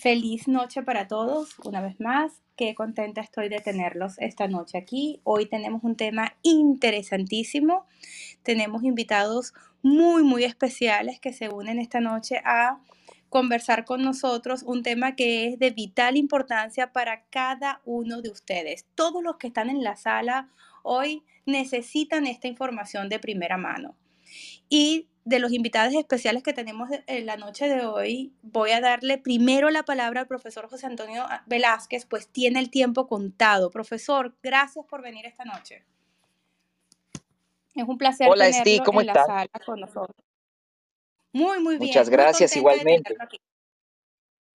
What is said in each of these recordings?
Feliz noche para todos, una vez más. Qué contenta estoy de tenerlos esta noche aquí. Hoy tenemos un tema interesantísimo. Tenemos invitados muy, muy especiales que se unen esta noche a conversar con nosotros un tema que es de vital importancia para cada uno de ustedes. Todos los que están en la sala hoy necesitan esta información de primera mano. Y de los invitados especiales que tenemos en la noche de hoy, voy a darle primero la palabra al profesor José Antonio Velázquez, pues tiene el tiempo contado. Profesor, gracias por venir esta noche. Es un placer Hola, tenerlo Steve, ¿cómo en la sala con nosotros. Muy, muy bien. Muchas gracias, igualmente.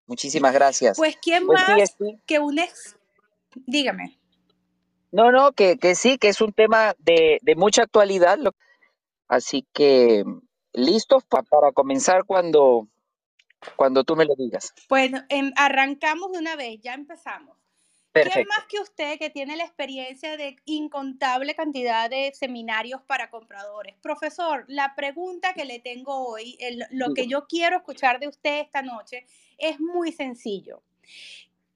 Muchísimas gracias. Pues, ¿quién Pues más que un ex? Dígame. No, no, que, que sí, que es un tema de, de mucha actualidad. lo- Así que listos pa- para comenzar cuando, cuando tú me lo digas. Bueno, em, arrancamos de una vez, ya empezamos. ¿Quién más que usted que tiene la experiencia de incontable cantidad de seminarios para compradores? Profesor, la pregunta que le tengo hoy, el- lo que yo quiero escuchar de usted esta noche es muy sencillo.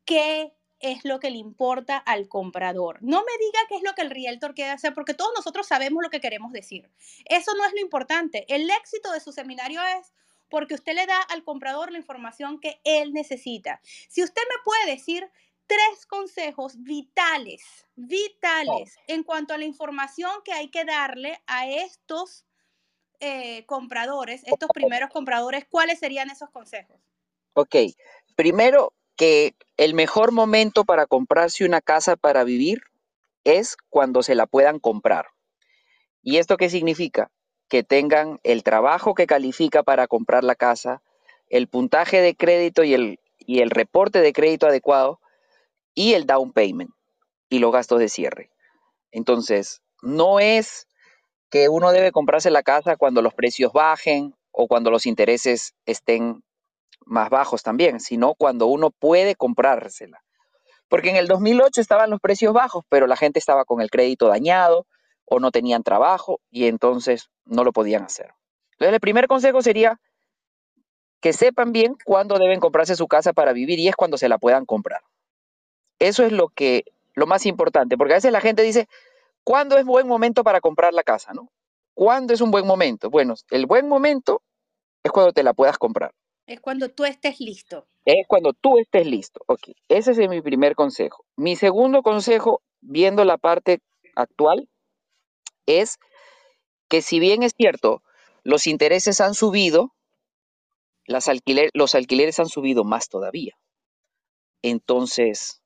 ¿Qué es lo que le importa al comprador? No me diga qué es lo que el realtor quiere hacer, porque todos nosotros sabemos lo que queremos decir. Eso no es lo importante. El éxito de su seminario es porque usted le da al comprador la información que él necesita. Si usted me puede decir tres consejos vitales, vitales en cuanto a la información que hay que darle a estos eh, compradores, estos primeros compradores, ¿cuáles serían esos consejos? Ok. Primero, que el mejor momento para comprarse una casa para vivir es cuando se la puedan comprar. ¿Y esto qué significa? Que tengan el trabajo que califica para comprar la casa, el puntaje de crédito y el, y el reporte de crédito adecuado y el down payment y los gastos de cierre. Entonces, no es que uno debe comprarse la casa cuando los precios bajen o cuando los intereses estén más bajos también, sino cuando uno puede comprársela. Porque en el 2008 estaban los precios bajos, pero la gente estaba con el crédito dañado o no tenían trabajo y entonces no lo podían hacer. Entonces, el primer consejo sería que sepan bien cuándo deben comprarse su casa para vivir y es cuando se la puedan comprar. Eso es lo que lo más importante, porque a veces la gente dice, ¿cuándo es buen momento para comprar la casa, no? ¿Cuándo es un buen momento? Bueno, el buen momento es cuando te la puedas comprar. Es cuando tú estés listo. Es cuando tú estés listo. Ok, ese es mi primer consejo. Mi segundo consejo, viendo la parte actual, es que si bien es cierto, los intereses han subido, las alquiler- los alquileres han subido más todavía. Entonces,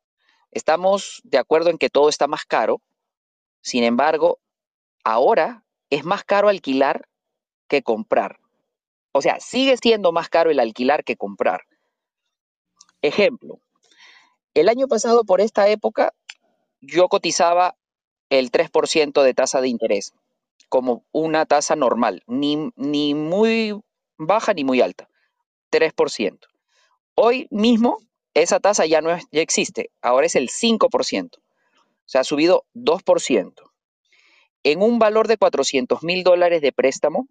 estamos de acuerdo en que todo está más caro. Sin embargo, ahora es más caro alquilar que comprar. O sea, sigue siendo más caro el alquilar que comprar. Ejemplo, el año pasado por esta época yo cotizaba el 3% de tasa de interés como una tasa normal, ni, ni muy baja ni muy alta, 3%. Hoy mismo esa tasa ya no existe, ahora es el 5%, o sea, ha subido 2%. En un valor de 400 mil dólares de préstamo,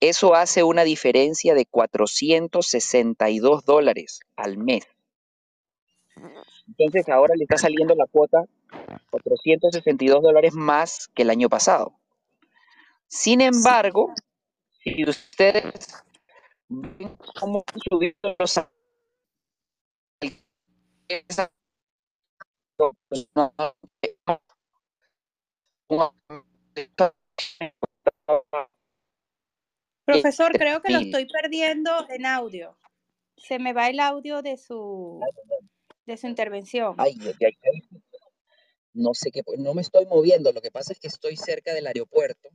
eso hace una diferencia de 462 dólares al mes. Entonces ahora le está saliendo la cuota 462 dólares más que el año pasado. Sin embargo, si ustedes ven cómo subido los Profesor, creo que lo estoy perdiendo en audio. Se me va el audio de su, de su intervención. Ay, ay. No sé qué, no me estoy moviendo. Lo que pasa es que estoy cerca del aeropuerto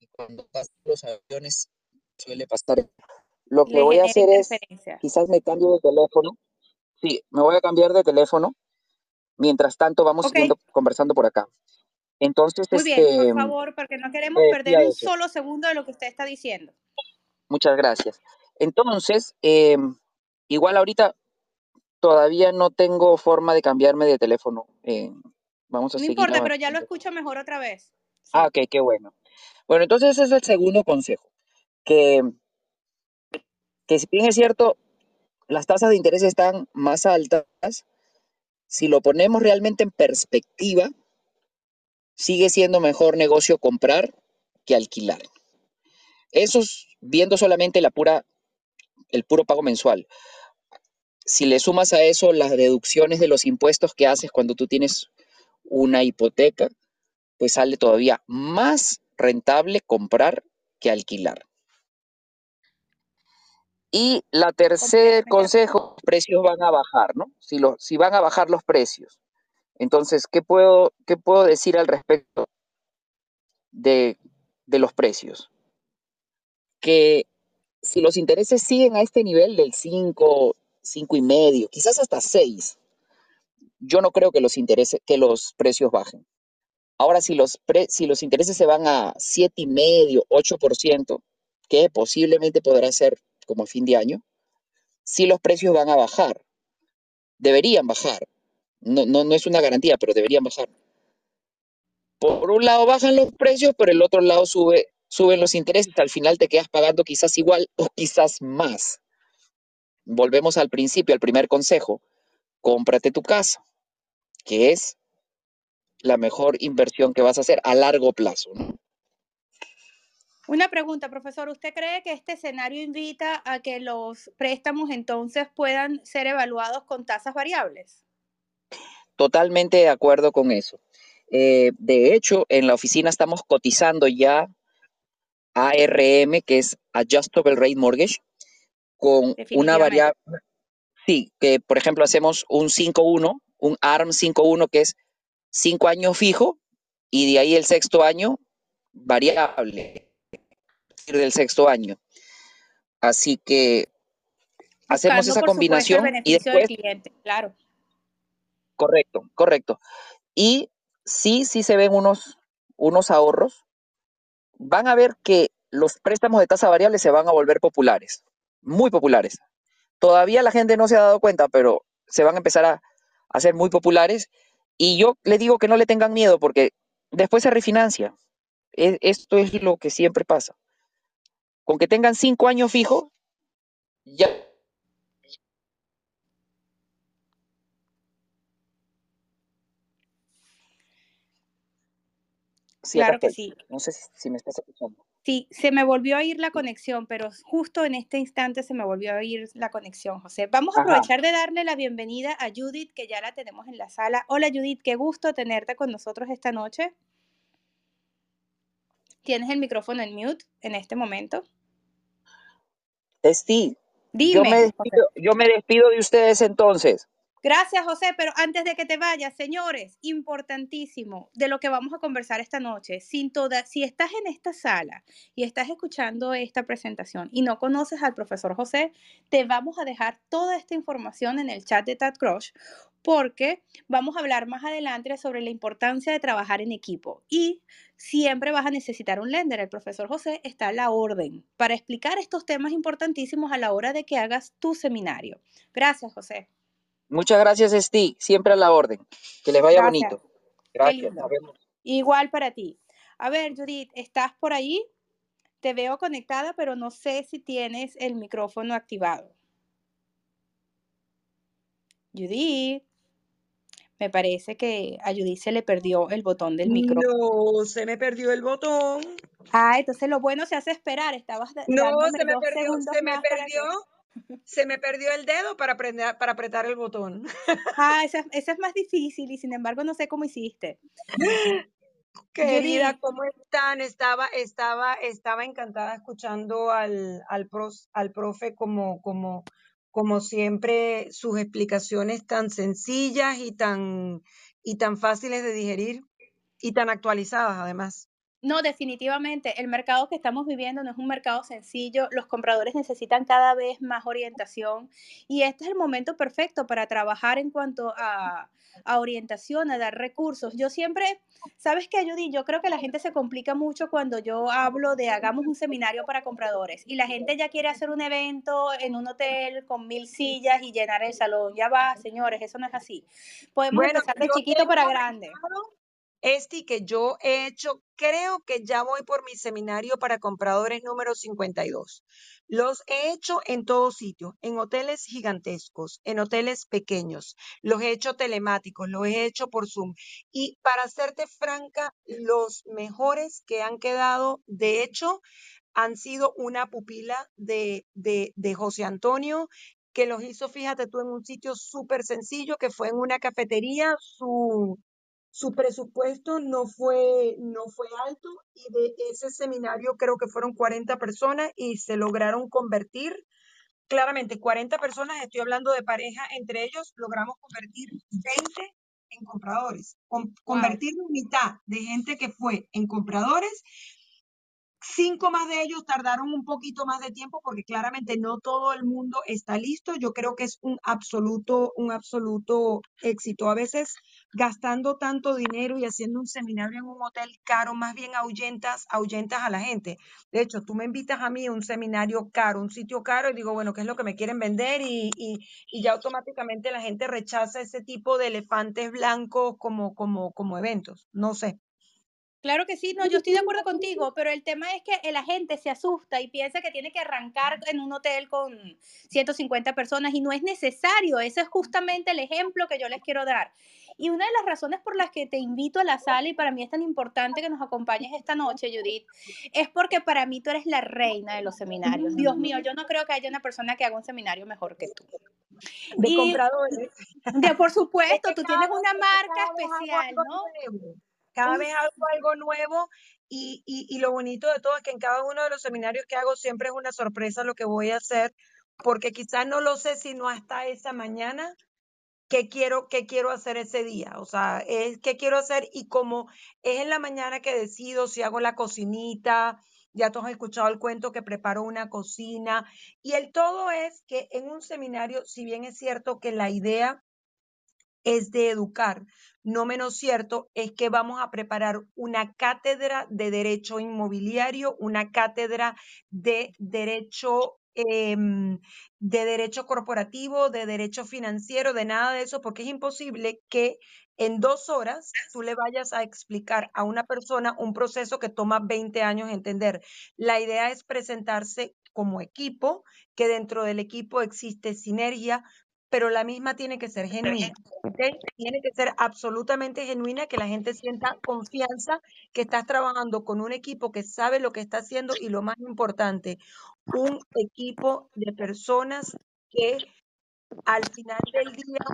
y cuando pasan los aviones suele pasar. Lo que Le voy a hacer es, quizás me cambio de teléfono. Sí, me voy a cambiar de teléfono. Mientras tanto, vamos siguiendo conversando por acá. Entonces, muy bien, por este, favor, porque no queremos te perder un solo segundo de lo que usted está diciendo. Muchas gracias. Entonces, em, igual ahorita todavía no tengo forma de cambiarme de teléfono. eh, vamos a No seguir importa, pero ya lo escucho mejor otra vez. Ah, ok, qué bueno. Bueno, entonces ese es el segundo consejo. Que, que si bien es cierto, las tasas de interés están más altas, si lo ponemos realmente en perspectiva, sigue siendo mejor negocio comprar que alquilar. Eso es viendo solamente la pura, el puro pago mensual. Si le sumas a eso las deducciones de los impuestos que haces cuando tú tienes una hipoteca, pues sale todavía más rentable comprar que alquilar. Y la tercer consejo, los precios van a bajar, ¿no? Si, lo, si van a bajar los precios. Entonces, ¿qué puedo, qué puedo decir al respecto de, de los precios? Que si los intereses siguen a este nivel del 5, 5 y medio, quizás hasta 6, yo no creo que los intereses, que los precios bajen. Ahora, si los, si los intereses se van a 7,5, 8%, que posiblemente podrá ser como a fin de año, si los precios van a bajar. Deberían bajar. No, no, no es una garantía, pero deberían bajar. Por un lado bajan los precios, por el otro lado sube, suben los intereses. Al final te quedas pagando quizás igual o quizás más. Volvemos al principio, al primer consejo. Cómprate tu casa, que es la mejor inversión que vas a hacer a largo plazo. Una pregunta, profesor. ¿Usted cree que este escenario invita a que los préstamos entonces puedan ser evaluados con tasas variables? Totalmente de acuerdo con eso. Eh, de hecho, en la oficina estamos cotizando ya ARM, que es Adjustable Rate Mortgage, con una variable. Sí, que por ejemplo hacemos un 5-1, un ARM 5-1, que es cinco años fijo y de ahí el sexto año variable del sexto año. Así que hacemos esa combinación y después cliente, claro. Correcto, correcto. Y sí, sí se ven unos, unos ahorros. Van a ver que los préstamos de tasa variable se van a volver populares, muy populares. Todavía la gente no se ha dado cuenta, pero se van a empezar a, a ser muy populares y yo le digo que no le tengan miedo porque después se refinancia. E, esto es lo que siempre pasa. Con que tengan cinco años fijos, ya. Claro que sí. No sé si me estás escuchando. Sí, se me volvió a ir la conexión, pero justo en este instante se me volvió a ir la conexión, José. Vamos a aprovechar de darle la bienvenida a Judith, que ya la tenemos en la sala. Hola Judith, qué gusto tenerte con nosotros esta noche. Tienes el micrófono en mute en este momento. Steve, Dime, yo, me despido, yo me despido de ustedes entonces. Gracias, José, pero antes de que te vayas, señores, importantísimo de lo que vamos a conversar esta noche. Si estás en esta sala y estás escuchando esta presentación y no conoces al profesor José, te vamos a dejar toda esta información en el chat de Tad Crush porque vamos a hablar más adelante sobre la importancia de trabajar en equipo y siempre vas a necesitar un lender. El profesor José está a la orden para explicar estos temas importantísimos a la hora de que hagas tu seminario. Gracias, José. Muchas gracias, Steve. Siempre a la orden. Que les vaya bonito. Gracias. Igual para ti. A ver, Judith, ¿estás por ahí? Te veo conectada, pero no sé si tienes el micrófono activado. Judith. Me parece que a Judith se le perdió el botón del micrófono. No, se me perdió el botón. Ah, entonces lo bueno se hace esperar. Estabas no, se me perdió, se me perdió se me perdió el dedo para, aprender, para apretar el botón. Ah, ese, es más difícil y sin embargo no sé cómo hiciste. Querida, ¿cómo están? Estaba, estaba, estaba encantada escuchando al, al, al profe como, como, como siempre, sus explicaciones tan sencillas y tan, y tan fáciles de digerir y tan actualizadas además. No, definitivamente. El mercado que estamos viviendo no es un mercado sencillo. Los compradores necesitan cada vez más orientación y este es el momento perfecto para trabajar en cuanto a, orientación, a dar recursos. Yo siempre, ¿sabes qué, Judy? Yo creo que la gente se complica mucho cuando yo hablo de hagamos un seminario para compradores y la gente ya quiere hacer un evento en un hotel con mil sillas y llenar el salón. Ya va, señores, eso no es así. Podemos empezar de chiquito para grande Esti, que yo he hecho, creo que ya voy por mi seminario para compradores número 52. Los he hecho en todos sitios, en hoteles gigantescos, en hoteles pequeños, los he hecho telemáticos, los he hecho por Zoom. Y para serte franca, los mejores que han quedado, de hecho, han sido una pupila de, de, de José Antonio que los hizo, fíjate tú, en un sitio súper sencillo, que fue en una cafetería, su, su presupuesto no fue, no fue alto y de ese seminario creo que fueron 40 personas y se lograron convertir, claramente 40 personas, estoy hablando de pareja, entre ellos logramos convertir 20 en compradores, convertir mitad de gente que fue en compradores Cinco más de ellos tardaron un poquito más de tiempo porque claramente no todo el mundo está listo. Yo creo que es un absoluto, un absoluto éxito. A veces gastando tanto dinero y haciendo un seminario en un hotel caro, más bien ahuyentas, ahuyentas a la gente. De hecho, tú me invitas a mí a un seminario caro, un sitio caro, y digo, bueno, ¿qué es lo que me quieren vender? Y, y, y ya automáticamente la gente rechaza ese tipo de elefantes blancos como, como, como eventos. No sé. Claro que sí, no, yo estoy de acuerdo contigo, pero el tema es que la gente se asusta y piensa que tiene que arrancar en un hotel con 150 personas y no es necesario. Ese es justamente el ejemplo que yo les quiero dar. Y una de las razones por las que te invito a la sala y para mí es tan importante que nos acompañes esta noche, Judith, es porque para mí tú eres la reina de los seminarios. Dios mío, yo no creo que haya una persona que haga un seminario mejor que tú. De compradores. De, por supuesto, tú tienes una marca especial, ¿no? Cada vez hago algo nuevo y, y, lo bonito de todo es que en cada uno de los seminarios que hago siempre es una sorpresa lo que voy a hacer, porque quizás no lo sé sino hasta esa mañana qué quiero, qué quiero hacer ese día. O sea, es qué quiero hacer y como es en la mañana que decido si hago la cocinita, ya todos han escuchado el cuento que preparo una cocina y el todo es que en un seminario, si bien es cierto que la idea es de educar. No menos cierto es que vamos a preparar una cátedra de derecho inmobiliario, una cátedra de derecho em, de derecho corporativo, de derecho financiero, de nada de eso, porque es imposible que en dos horas tú le vayas a explicar a una persona un proceso que toma 20 años entender. La idea es presentarse como equipo, que dentro del equipo existe sinergia, pero la misma tiene que ser genuina. Tiene que ser absolutamente genuina, que la gente sienta confianza, que estás trabajando con un equipo que sabe lo que está haciendo y lo más importante, un equipo de personas que al final del día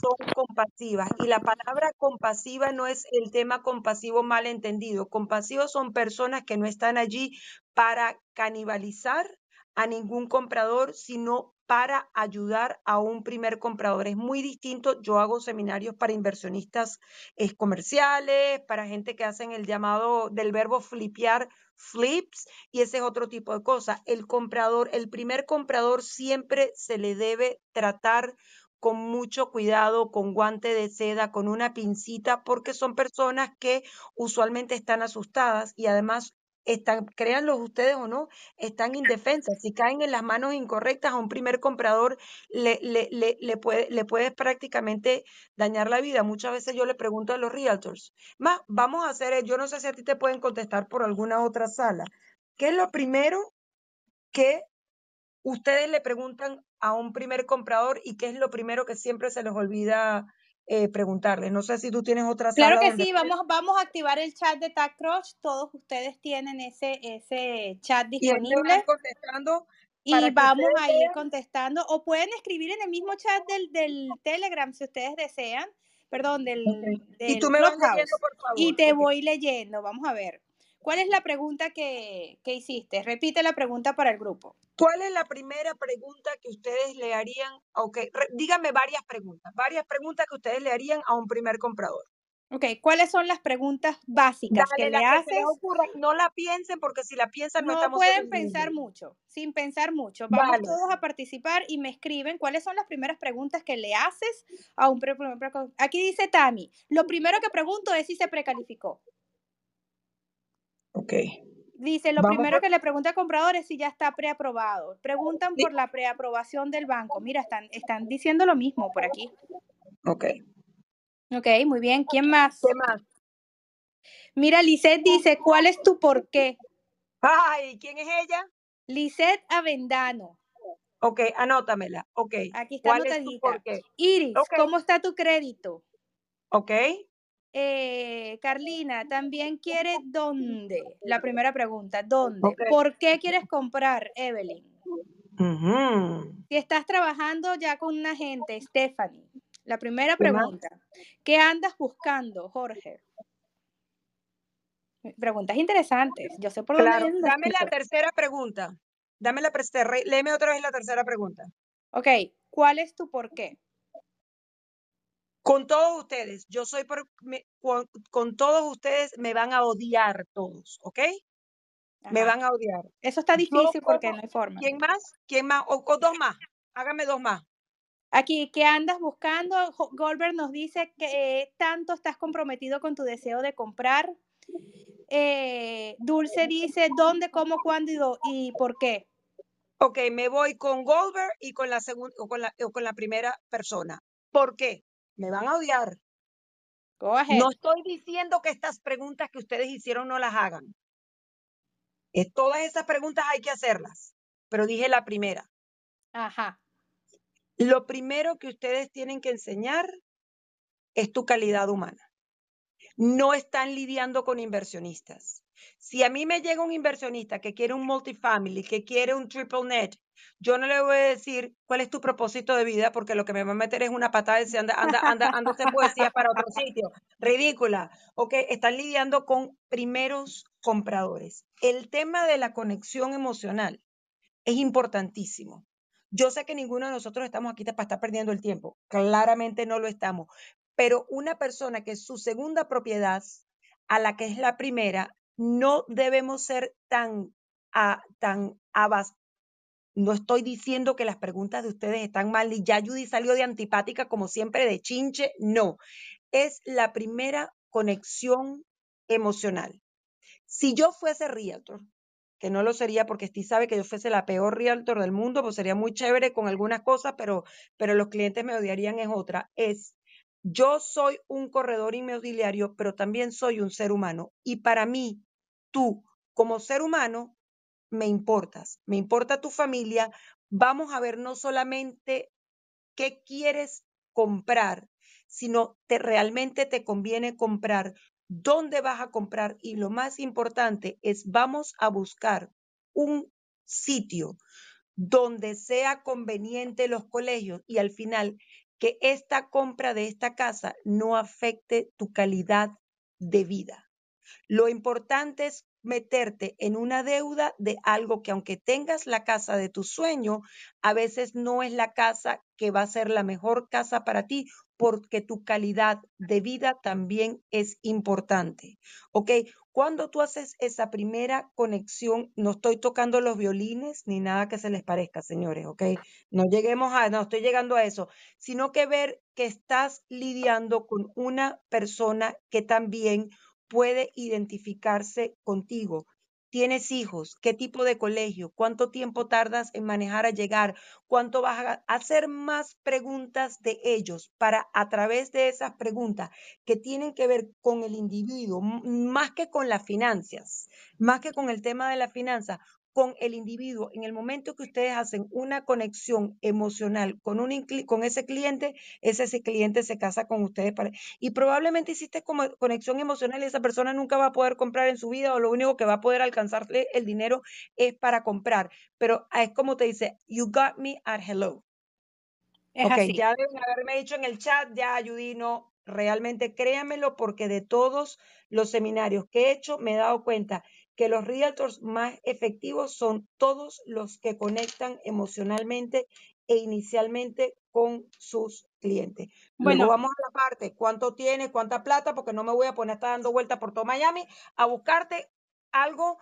son compasivas. Y la palabra compasiva no es el tema compasivo mal entendido. Compasivos son personas que no están allí para canibalizar a ningún comprador, sino para ayudar a un primer comprador. Es muy distinto. Yo hago seminarios para inversionistas eh, comerciales, para gente que hacen el llamado del verbo flipear, flips, y ese es otro tipo de cosa. El comprador, el primer comprador siempre se le debe tratar con mucho cuidado, con guante de seda, con una pincita, porque son personas que usualmente están asustadas y además están, créanlo ustedes o no, están indefensas. Si caen en las manos incorrectas a un primer comprador, le, le, le, le, puede, le puedes prácticamente dañar la vida. Muchas veces yo le pregunto a los realtors, más, vamos a hacer, yo no sé si a ti te pueden contestar por alguna otra sala. ¿Qué es lo primero que ustedes le preguntan a un primer comprador y qué es lo primero que siempre se les olvida eh, preguntarles. No sé si tú tienes otra Claro que sí, vamos, vamos a activar el chat de TagCrush. Todos ustedes tienen ese, ese chat disponible. Y contestando. Y vamos a ir contestando. O pueden escribir en el mismo chat del, del Telegram si ustedes desean. Perdón, del, y tú me vas leyendo, por favor. Y te voy leyendo. Vamos a ver. ¿Cuál es la pregunta que, que, hiciste? Repite la pregunta para el grupo. ¿Cuál es la primera pregunta que ustedes le harían? Ok, díganme varias preguntas, varias preguntas que ustedes le harían a un primer comprador. Ok, ¿cuáles son las preguntas básicas que le haces? no la piensen porque si la piensan no, no estamos pueden pensar mucho, sin pensar mucho. Vamos todos a participar y me escriben cuáles son las primeras preguntas que le haces a un primer Aquí dice Tami, lo primero que pregunto es si se precalificó. Ok. Dice, lo primero que le pregunta al comprador es si ya está preaprobado. Preguntan por la preaprobación del banco. Mira, están, están diciendo lo mismo por aquí. Ok. Ok, muy bien. ¿Quién más? ¿Qué más? Mira, Lisette dice, ¿cuál es tu por qué? Ay, ¿quién es ella? Lisette Avendano. Ok, anótamela. Ok. Aquí está ¿Cuál es tu por qué? Iris, Ok. ¿cómo está tu crédito? Ok. Eh, Carlina, también quiere dónde. La primera pregunta, ¿dónde? ¿Por qué quieres comprar, Evelyn? Si estás trabajando ya con un agente, Stephanie. La primera pregunta, ¿qué andas buscando, Jorge? Preguntas interesantes. Yo sé por dónde Claro. las Dame la tercera pregunta. Dame la tercera. Léeme otra vez la tercera pregunta. Ok, ¿cuál es tu por qué? Con todos ustedes, yo soy por, me- con, con todos ustedes me van a odiar todos, ¿ok? Me van a odiar. Eso está Yo difícil porque no hay forma. ¿Quién más? ¿Quién más? O, o dos más. Hágame dos más. Aquí, ¿qué andas buscando? Goldberg nos dice que eh, tanto estás comprometido con tu deseo de comprar. Eh, Dulce dice dónde, cómo, cuándo y, do- y por qué. Ok, me voy con Goldberg y con la segunda o con la, o con la primera persona. ¿Por qué? Me van a odiar. No estoy diciendo que estas preguntas que ustedes hicieron no las hagan. Todas esas preguntas hay que hacerlas, pero dije la primera. Ajá. Lo primero que ustedes tienen que enseñar es tu calidad humana. No están lidiando con inversionistas. Si a mí me llega un inversionista que quiere un multifamily, que quiere un triple net, yo no le voy a decir cuál es tu propósito de vida, porque lo que me va a meter es una patada y decir, anda, anda, anda, anda hacer poesía para otro sitio. Ridícula. Ok, están lidiando con primeros compradores. El tema de la conexión emocional es importantísimo. Yo sé que ninguno de nosotros estamos aquí para estar perdiendo el tiempo. Claramente no lo estamos. Pero una persona que es su segunda propiedad a la que es la primera, no debemos ser tan, a, tan abas- No estoy diciendo que las preguntas de ustedes están mal y ya Judy salió de antipática como siempre de chinche. No, es la primera conexión emocional. Si yo fuese realtor, que no lo sería porque Steve sabe que yo fuese la peor realtor del mundo, pues sería muy chévere con algunas cosas, pero, pero los clientes me odiarían es otra. Es, yo soy un corredor inmobiliario, pero también soy un ser humano. Y para mí, tú, como ser humano, me importas. Me importa tu familia. Vamos a ver no solamente qué quieres comprar, sino te realmente te conviene comprar, dónde vas a comprar y lo más importante es vamos a buscar un sitio donde sea conveniente los colegios y al final que esta compra de esta casa no afecte tu calidad de vida. Lo importante es meterte en una deuda de algo que aunque tengas la casa de tu sueño, a veces no es la casa que va a ser la mejor casa para ti porque tu calidad de vida también es importante. ¿Ok? Cuando tú haces esa primera conexión, no estoy tocando los violines ni nada que se les parezca, señores, ¿ok? No lleguemos a, no estoy llegando a eso, sino que ver que estás lidiando con una persona que también puede identificarse contigo. ¿Tienes hijos? ¿Qué tipo de colegio? ¿Cuánto tiempo tardas en manejar a llegar? ¿Cuánto vas a hacer más preguntas de ellos para a través de esas preguntas que tienen que ver con el individuo, más que con las finanzas, más que con el tema de las finanzas, con el individuo? En el momento que ustedes hacen una conexión emocional con, un, con ese cliente, ese, ese cliente se casa con ustedes para, y probablemente hiciste como conexión emocional y esa persona nunca va a poder comprar en su vida o lo único que va a poder alcanzarle el dinero es para comprar. Pero es como te dice, you got me at hello. Es ok, así. ya deben haberme dicho en el chat, ya Judy, no, realmente créanmelo porque de todos los seminarios que he hecho me he dado cuenta que los realtors más efectivos son todos los que conectan emocionalmente e inicialmente con sus clientes. Luego Bueno, vamos a la parte, ¿cuánto tienes? ¿Cuánta plata? Porque no me voy a poner a estar dando vueltas por todo Miami a buscarte algo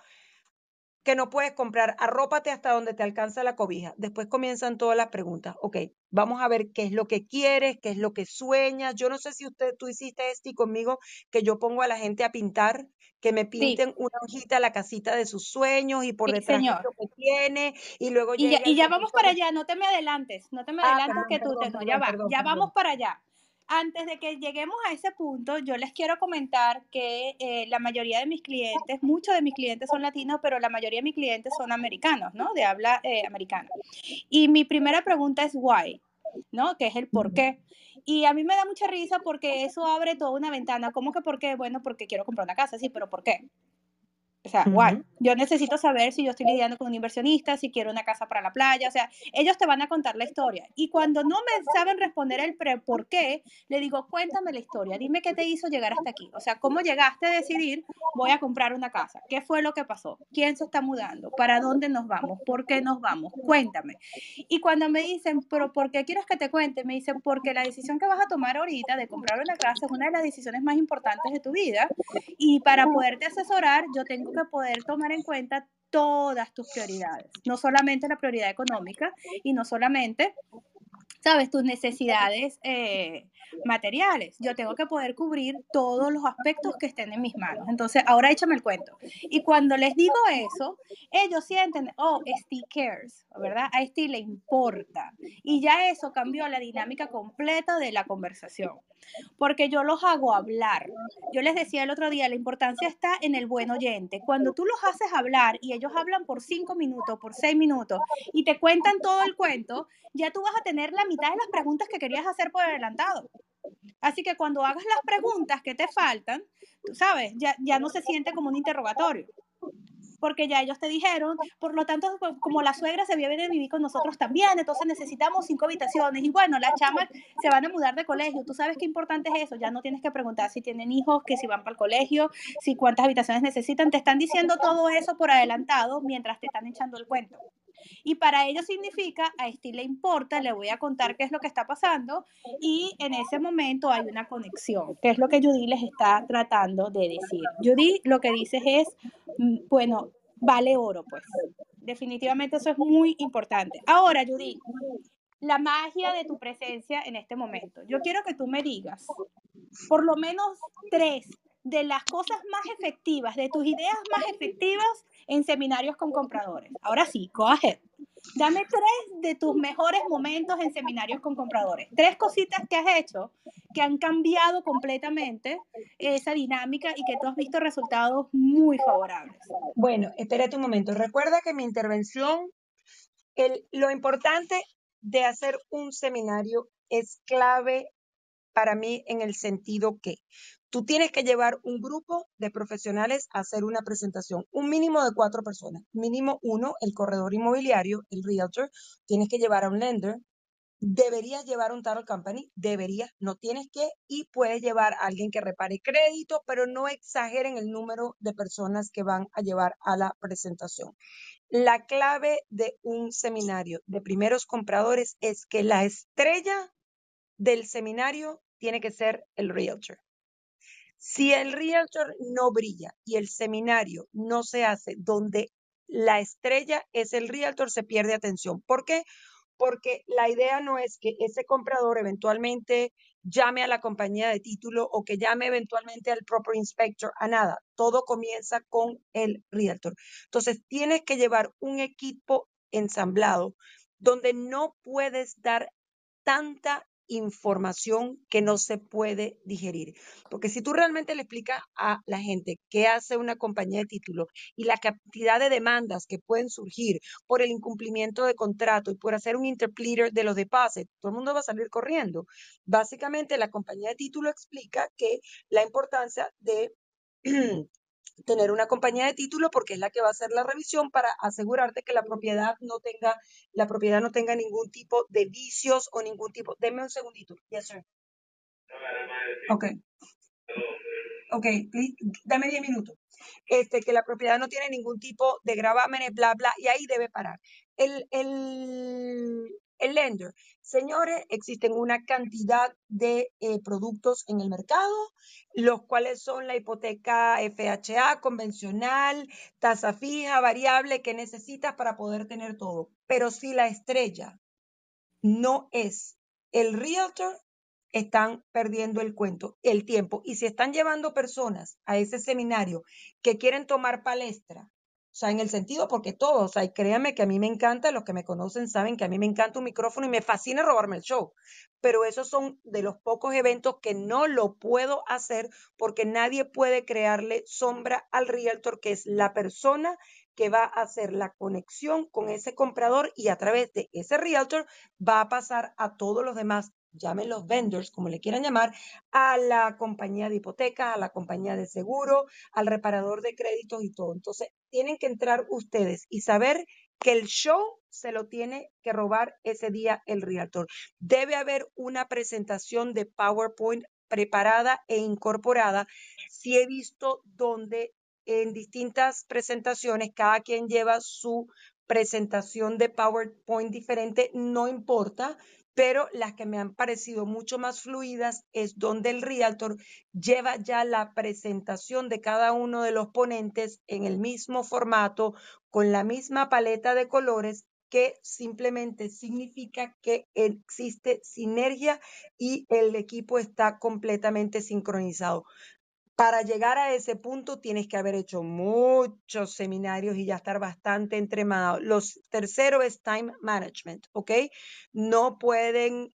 que no puedes comprar. Arrópate hasta donde te alcanza la cobija. Después comienzan todas las preguntas. Ok, vamos a ver qué es lo que quieres, qué es lo que sueñas. Yo no sé si usted, tú hiciste esto y conmigo, que yo pongo a la gente a pintar, que me sí, pinten una hojita a la casita de sus sueños y por sí, detrás señor. lo que tiene y luego Y ya, y ya vamos para allá, no te me adelantes, no te me Ah, adelantes perdón, que tú te, perdón, no, ya va, ya vamos para allá. Antes de que lleguemos a ese punto, yo les quiero comentar que eh, la mayoría de mis clientes, muchos de mis clientes son latinos, pero la mayoría de mis clientes son americanos, ¿no? De habla eh, americana. Y mi primera pregunta es why, ¿no? Que es el por qué. Y a mí me da mucha risa porque eso abre toda una ventana. ¿Cómo que por qué? Bueno, porque quiero comprar una casa, sí, pero ¿por qué? O sea, guay. Yo necesito saber si yo estoy lidiando con un inversionista, si quiero una casa para la playa. O sea, ellos te van a contar la historia. Y cuando no me saben responder el pre por qué, le digo, cuéntame la historia. Dime qué te hizo llegar hasta aquí. O sea, cómo llegaste a decidir, voy a comprar una casa. ¿Qué fue lo que pasó? ¿Quién se está mudando? ¿Para dónde nos vamos? ¿Por qué nos vamos? Cuéntame. Y cuando me dicen, pero ¿por qué quieres que te cuente? Me dicen, porque la decisión que vas a tomar ahorita de comprar una casa es una de las decisiones más importantes de tu vida. Y para poderte asesorar, yo tengo que poder tomar en cuenta todas tus prioridades, no solamente la prioridad económica y no solamente sabes, tus necesidades eh, materiales. Yo tengo que poder cubrir todos los aspectos que estén en mis manos. Entonces, ahora échame el cuento. Y cuando les digo eso, ellos sienten, oh, Steve cares, ¿verdad? A Steve le importa. Y ya eso cambió la dinámica completa de la conversación. Porque yo los hago hablar. Yo les decía el otro día, la importancia está en el buen oyente. Cuando tú los haces hablar y ellos hablan por cinco minutos, por seis minutos y te cuentan todo el cuento, ya tú vas a tener la mitad de las preguntas que querías hacer por adelantado. Así que cuando hagas las preguntas que te faltan, tú sabes, ya, ya no se siente como un interrogatorio porque ya ellos te dijeron, por lo tanto, pues, como la suegra se viene a vivir con nosotros también, entonces necesitamos cinco habitaciones, y bueno, las chamas se van a mudar de colegio, tú sabes qué importante es eso, ya no tienes que preguntar si tienen hijos, que si van para el colegio, si cuántas habitaciones necesitan, te están diciendo todo eso por adelantado mientras te están echando el cuento. Y para ello significa, a Steve le importa, le voy a contar qué es lo que está pasando y en ese momento hay una conexión, que es lo que Judy les está tratando de decir. Judy lo que dice es, mm, bueno, vale oro, pues. Definitivamente eso es muy importante. Ahora, Judy, la magia de tu presencia en este momento. Yo quiero que tú me digas por lo menos tres de las cosas más efectivas, de tus ideas más efectivas en seminarios con compradores. Ahora sí, go ahead. Dame tres de tus mejores momentos en seminarios con compradores. Tres cositas que has hecho que han cambiado completamente esa dinámica y que tú has visto resultados muy favorables. Bueno, espérate un momento. Recuerda que mi intervención, el, lo importante de hacer un seminario es clave para mí en el sentido que Tú tienes que llevar un grupo de profesionales a hacer una presentación, un mínimo de cuatro personas. Mínimo uno, el corredor inmobiliario, el realtor. Tienes que llevar a un lender. Deberías llevar un title company, deberías, no tienes que, y puedes llevar a alguien que repare crédito, pero no exageren el número de personas que van a llevar a la presentación. La clave de un seminario de primeros compradores es que la estrella del seminario tiene que ser el realtor. Si el realtor no brilla y el seminario no se hace donde la estrella es el realtor, se pierde atención. ¿Por qué? Porque la idea no es que ese comprador eventualmente llame a la compañía de título o que llame eventualmente al proper inspector, a nada. Todo comienza con el realtor. Entonces, tienes que llevar un equipo ensamblado donde no puedes dar tanta información que no se puede digerir. Porque si tú realmente le explicas a la gente qué hace una compañía de título y la cantidad de demandas que pueden surgir por el incumplimiento de contrato y por hacer un interpleader de los depósitos, todo el mundo va a salir corriendo. Básicamente, la compañía de título explica que la importancia de tener una compañía de título porque es la que va a hacer la revisión para asegurarte que la propiedad no tenga, la propiedad no tenga ningún tipo de vicios o ningún tipo. Deme un segundito. Yes, sir. Ok. Ok, dame 10 minutos. Este, que la propiedad no tiene ningún tipo de gravámenes, bla, bla, y ahí debe parar. El, el, el lender. Señores, existen una cantidad de eh, productos en el mercado, los cuales son la hipoteca FHA convencional, tasa fija, variable que necesitas para poder tener todo. Pero si la estrella no es el realtor, están perdiendo el cuento, el tiempo. Y si están llevando personas a ese seminario que quieren tomar palestra O sea, en el sentido porque todos, o sea, créanme que a mí me encanta, los que me conocen saben que a mí me encanta un micrófono y me fascina robarme el show. Pero esos son de los pocos eventos que no lo puedo hacer porque nadie puede crearle sombra al realtor, que es la persona que va a hacer la conexión con ese comprador y a través de ese realtor va a pasar a todos los demás llamen los vendors, como le quieran llamar, a la compañía de hipoteca, a la compañía de seguro, al reparador de créditos y todo. Entonces, tienen que entrar ustedes y saber que el show se lo tiene que robar ese día el realtor. Debe haber una presentación de PowerPoint preparada e incorporada. Si he visto donde en distintas presentaciones cada quien lleva su presentación de PowerPoint diferente, no importa pero las que me han parecido mucho más fluidas es donde el realtor lleva ya la presentación de cada uno de los ponentes en el mismo formato, con la misma paleta de colores que simplemente significa que existe sinergia y el equipo está completamente sincronizado. Para llegar a ese punto tienes que haber hecho muchos seminarios y ya estar bastante entremado. Los tercero es time management, ¿ok? No pueden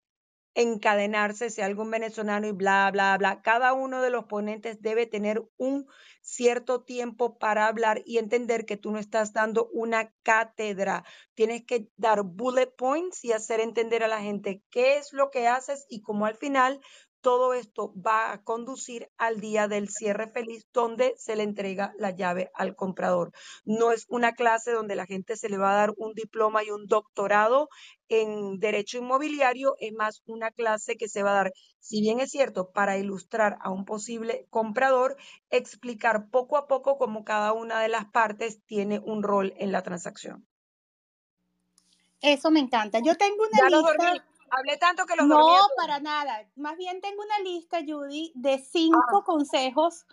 encadenarse si algún venezolano y bla, bla, bla. Cada uno de los ponentes debe tener un cierto tiempo para hablar y entender que tú no estás dando una cátedra. Tienes que dar bullet points y hacer entender a la gente qué es lo que haces y cómo al final todo esto va a conducir al día del cierre feliz donde se le entrega la llave al comprador. No es una clase donde la gente se le va a dar un diploma y un doctorado en derecho inmobiliario, es más una clase que se va a dar, si bien es cierto, para ilustrar a un posible comprador, explicar poco a poco cómo cada una de las partes tiene un rol en la transacción. Eso me encanta. Yo tengo una lista. Hablé tanto que los No, para nada. Más bien tengo una lista, Judy, de cinco ah. consejos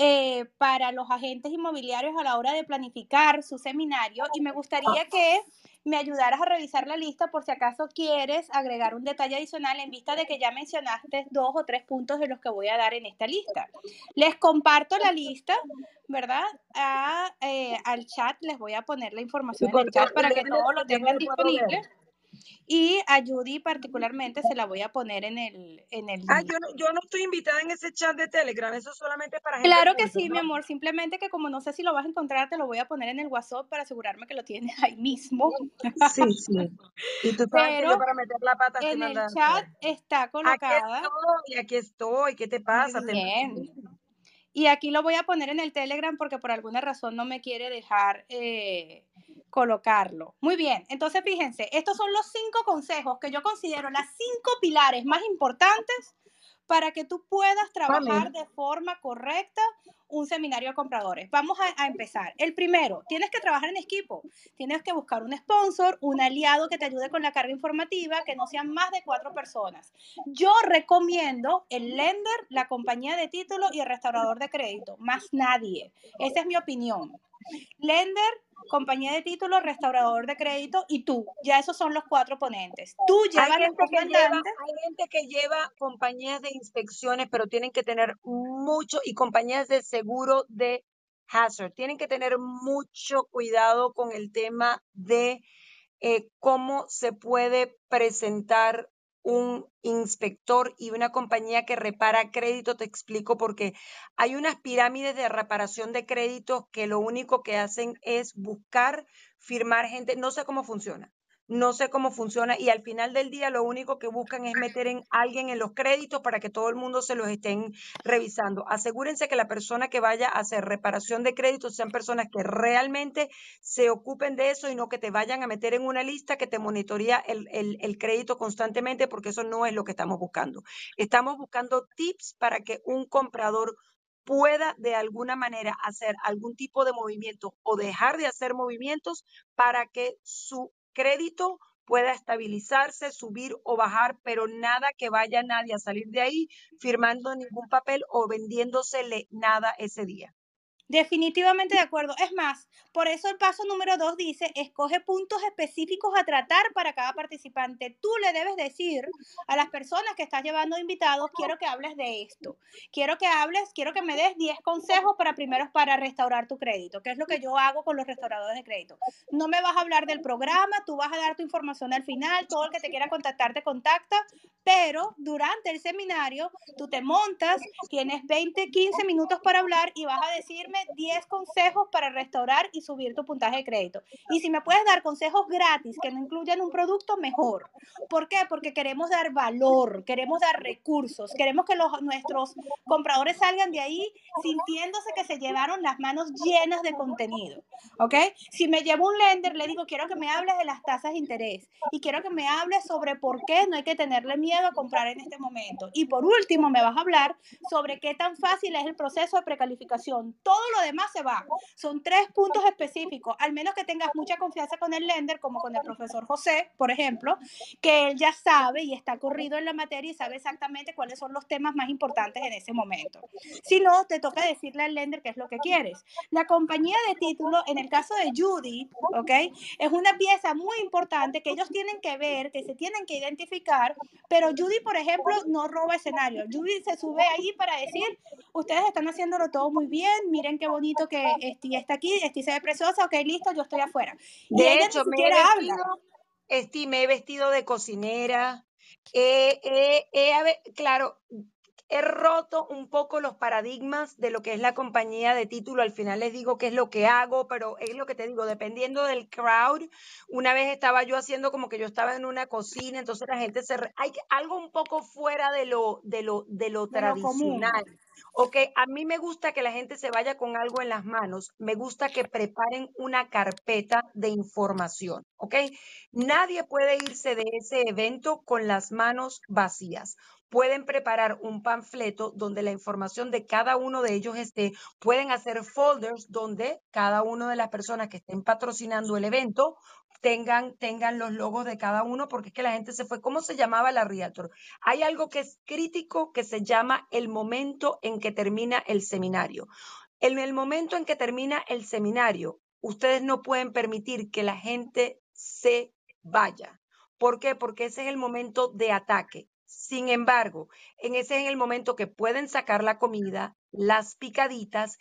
eh, para los agentes inmobiliarios a la hora de planificar su seminario y me gustaría ah. que me ayudaras a revisar la lista por si acaso quieres agregar un detalle adicional en vista de que ya mencionaste dos o tres puntos de los que voy a dar en esta lista. Les comparto la lista, ¿verdad? Eh, al chat les voy a poner la información en el chat para que todos lo tengan disponible. Y a Judy particularmente se la voy a poner en el... En el ah, yo no, yo no estoy invitada en ese chat de Telegram, eso solamente para gente... Claro que sí, mi amor, simplemente que como no sé si lo vas a encontrar, te lo voy a poner en el WhatsApp para asegurarme que lo tienes ahí mismo. Sí, sí. Y tú Pero para meter la pata en el chat está colocada... Aquí estoy, aquí estoy, ¿qué te pasa? Bien. Y aquí lo voy a poner en el Telegram porque por alguna razón no me quiere dejar eh, colocarlo. Muy bien, entonces fíjense, estos son los cinco consejos que yo considero las cinco pilares más importantes para que tú puedas trabajar de forma correcta un seminario de compradores. Vamos a, a, empezar. El primero, tienes que trabajar en equipo. Tienes que buscar un sponsor, un aliado que te ayude con la carga informativa, que no sean más de cuatro personas. Yo recomiendo el lender, la compañía de título y el restaurador de crédito, más nadie. Esa es mi opinión. Lender, compañía de títulos, restaurador de crédito y tú. Ya esos son los cuatro ponentes. Tú llevas hay gente, que lleva, hay gente que lleva compañías de inspecciones, pero tienen que tener mucho y compañías de seguro de hazard. Tienen que tener mucho cuidado con el tema de eh, cómo se puede presentar un inspector y una compañía que repara crédito, te explico porque hay unas pirámides de reparación de créditos que lo único que hacen es buscar firmar gente, no sé cómo funciona, no sé cómo funciona y al final del día lo único que buscan es meter en alguien en los créditos para que todo el mundo se los estén revisando. Asegúrense que la persona que vaya a hacer reparación de créditos sean personas que realmente se ocupen de eso y no que te vayan a meter en una lista que te monitorea el, el crédito constantemente porque eso no es lo que estamos buscando. Estamos buscando tips para que un comprador pueda de alguna manera hacer algún tipo de movimiento o dejar de hacer movimientos para que su crédito pueda estabilizarse, subir o bajar, pero nada que vaya nadie a salir de ahí firmando ningún papel o vendiéndosele nada ese día. Definitivamente de acuerdo. Es más, por eso el paso número dos dice, escoge puntos específicos a tratar para cada participante. Tú le debes decir a las personas que estás llevando invitados, quiero que hables de esto. Quiero que hables, quiero que me des 10 consejos para primeros para restaurar tu crédito, que es lo que yo hago con los restauradores de crédito. No me vas a hablar del programa, tú vas a dar tu información al final, todo el que te quiera contactar te contacta, pero durante el seminario tú te montas, tienes 20, 15 minutos para hablar y vas a decirme 10 consejos para restaurar y subir tu puntaje de crédito. Y si me puedes dar consejos gratis que no incluyan un producto, mejor. ¿Por qué? Porque queremos dar valor, queremos dar recursos, queremos que los, nuestros compradores salgan de ahí sintiéndose que se llevaron las manos llenas de contenido. ¿Ok? Si me llevo un lender, le digo, quiero que me hables de las tasas de interés y quiero que me hables sobre por qué no hay que tenerle miedo a comprar en este momento. Y por último, me vas a hablar sobre qué tan fácil es el proceso de precalificación. Todo lo demás se va. Son tres puntos específicos, al menos que tengas mucha confianza con el lender, como con el profesor José, por ejemplo, que él ya sabe y está corrido en la materia y sabe exactamente cuáles son los temas más importantes en ese momento. Si no, te toca decirle al lender qué es lo que quieres. La compañía de título, en el caso de Judy, ¿ok? Es una pieza muy importante que ellos tienen que ver, que se tienen que identificar, pero Judy, por ejemplo, no roba escenario. Judy se sube ahí para decir, ustedes están haciéndolo todo muy bien, miren qué bonito que Esti está aquí, Esti se ve preciosa, ok, listo, yo estoy afuera. Y de hecho, me he, vestido, Esti, me he vestido de cocinera, claro, he roto un poco los paradigmas de lo que es la compañía de título. Al final les digo qué es lo que hago, pero es lo que te digo, dependiendo del crowd. Una vez estaba yo haciendo como que yo estaba en una cocina, entonces la gente se... Hay algo un poco fuera de lo, de lo, de lo tradicional. Ok, a mí me gusta que la gente se vaya con algo en las manos, me gusta que preparen una carpeta de información, ok. Nadie puede irse de ese evento con las manos vacías pueden preparar un panfleto donde la información de cada uno de ellos esté, pueden hacer folders donde cada una de las personas que estén patrocinando el evento tengan, tengan los logos de cada uno, porque es que la gente se fue. ¿Cómo se llamaba la Realtor? Hay algo que es crítico que se llama el momento en que termina el seminario. En el momento en que termina el seminario, ustedes no pueden permitir que la gente se vaya. ¿Por qué? Porque ese es el momento de ataque. Sin embargo, en ese es el momento que pueden sacar la comida, las picaditas,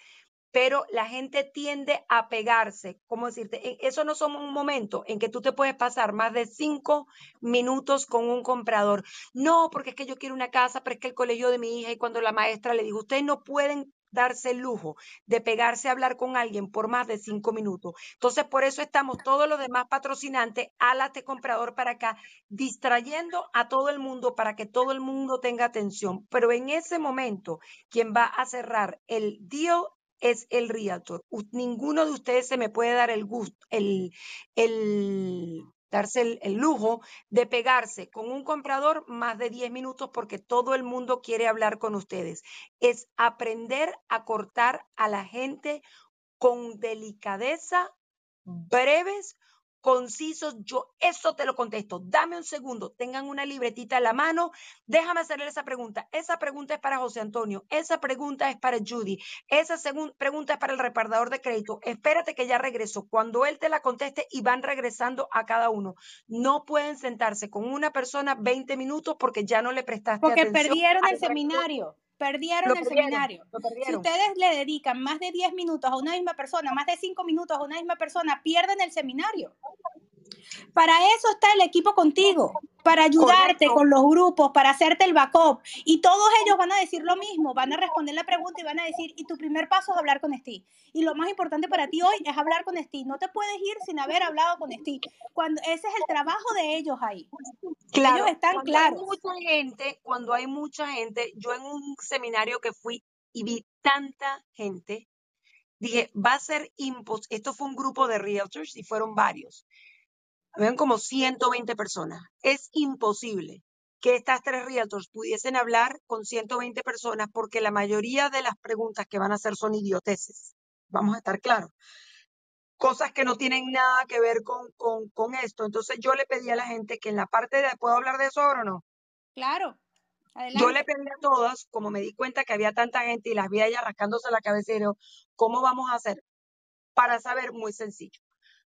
pero la gente tiende a pegarse. ¿Cómo decirte? E, eso no son un momento en que tú te puedes pasar más de cinco minutos con un comprador. No, porque es que yo quiero una casa, pero es que el colegio de mi hija y cuando la maestra le dijo, ustedes no pueden darse el lujo de pegarse a hablar con alguien por más de cinco minutos. Entonces, por eso estamos todos los demás patrocinantes, álate comprador para acá, distrayendo a todo el mundo para que todo el mundo tenga atención. Pero en ese momento, quien va a cerrar el deal es el realtor. Ninguno de ustedes se me puede dar el gusto, el, el darse el, lujo de pegarse con un comprador más de 10 minutos porque todo el mundo quiere hablar con ustedes. Es aprender a cortar a la gente con delicadeza, breves, concisos, yo eso te lo contesto. Dame un segundo, tengan una libretita a la mano, déjame hacerle esa pregunta. Esa pregunta es para José Antonio, esa pregunta es para Judy, esa pregunta es para el repartidor de crédito. Espérate que ya regreso. Cuando él te la conteste y van regresando a cada uno. No pueden sentarse con una persona 20 minutos porque ya no le prestaste atención. Porque perdieron el seminario perdieron el seminario. Si ustedes le dedican más de 10 minutos a una misma persona, más de 5 minutos a una misma persona, pierden el seminario. Para eso está el equipo contigo, para ayudarte con los grupos, para hacerte el backup. Y todos ellos van a decir lo mismo, van a responder la pregunta y van a decir, y tu primer paso es hablar con Steve. Y lo más importante para ti hoy es hablar con Steve. No te puedes ir sin haber hablado con Steve. Cuando ese es el trabajo de ellos ahí. Claro, ellos están claros. Hay mucha gente, cuando hay mucha gente, yo en un seminario que fui y vi tanta gente, dije, va a ser imposible. Esto fue un grupo de realtors y fueron varios habían como 120 personas. Es imposible que estas tres realtors pudiesen hablar con 120 personas porque la mayoría de las preguntas que van a hacer son idioteces. Vamos a estar claros. Cosas que no tienen nada que ver con, con, con esto. Entonces yo le pedí a la gente que en la parte de... ¿Puedo hablar de eso ahora o no? Claro. Yo le pedí a todas, como me di cuenta que había tanta gente y las vi ella rascándose la cabeza y digo, ¿cómo vamos a hacer? Para saber, muy sencillo.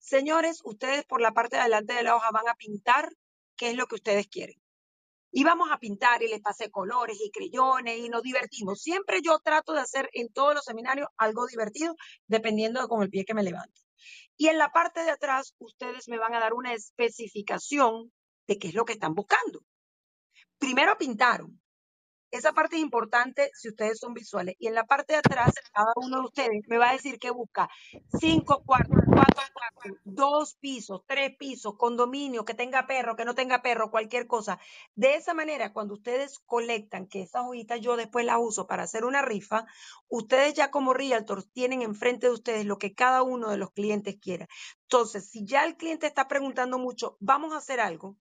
Señores, ustedes por la parte de adelante de la hoja van a pintar qué es lo que ustedes quieren. Y vamos a pintar y les pasé colores y creyones y nos divertimos. Siempre yo trato de hacer en todos los seminarios algo divertido, dependiendo de con el pie que me levante. Y en la parte de atrás, ustedes me van a dar una especificación de qué es lo que están buscando. Primero pintaron, esa parte es importante si ustedes son visuales. Y en la parte de atrás, cada uno de ustedes me va a decir que busca cinco cuartos, cuatro dos pisos, tres pisos, condominio, que tenga perro, que no tenga perro, cualquier cosa. De esa manera, cuando ustedes colectan, que esas hojitas yo después las uso para hacer una rifa, ustedes ya como realtors tienen enfrente de ustedes lo que cada uno de los clientes quiera. Entonces, si ya el cliente está preguntando mucho, vamos a hacer algo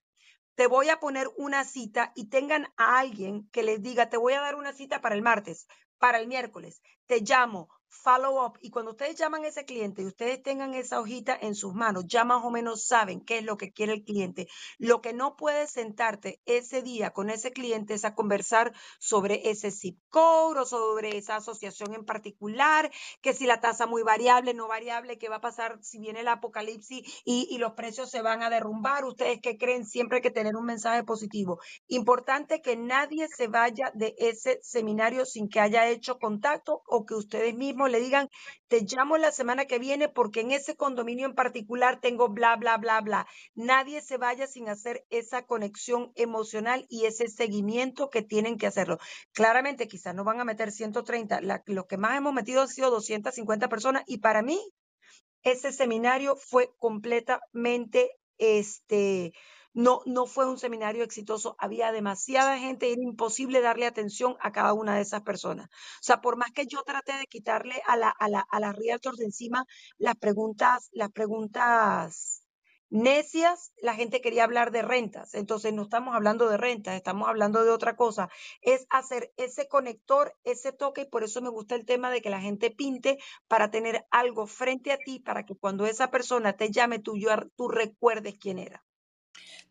te voy a poner una cita y tengan a alguien que les diga, te voy a dar una cita para el martes, para el miércoles, te llamo, follow up. Y cuando ustedes llaman a ese cliente y ustedes tengan esa hojita en sus manos, ya más o menos saben qué es lo que quiere el cliente. Lo que no puedes sentarte ese día con ese cliente es a conversar sobre ese zip code o sobre esa asociación en particular, que si la tasa muy variable, no variable, qué va a pasar si viene el apocalipsis y, y los precios se van a derrumbar. Ustedes que creen siempre hay que tener un mensaje positivo. Importante que nadie se vaya de ese seminario sin que haya hecho contacto o que ustedes mismos le digan, te llamo la semana que viene porque en ese condominio en particular tengo bla, bla, bla, bla. Nadie se vaya sin hacer esa conexión emocional y ese seguimiento que tienen que hacerlo. Claramente, quizás no van a meter 130, lo que más hemos metido ha sido 250 personas y para mí ese seminario fue completamente este no, no fue un seminario exitoso, había demasiada gente, era imposible darle atención a cada una de esas personas. O sea, por más que yo traté de quitarle a la, a la, a las realtors de encima las preguntas, las preguntas necias, la gente quería hablar de rentas. Entonces no estamos hablando de rentas, estamos hablando de otra cosa. Es hacer ese conector, ese toque, y por eso me gusta el tema de que la gente pinte para tener algo frente a ti, para que cuando esa persona te llame, tú, tú recuerdes quién era.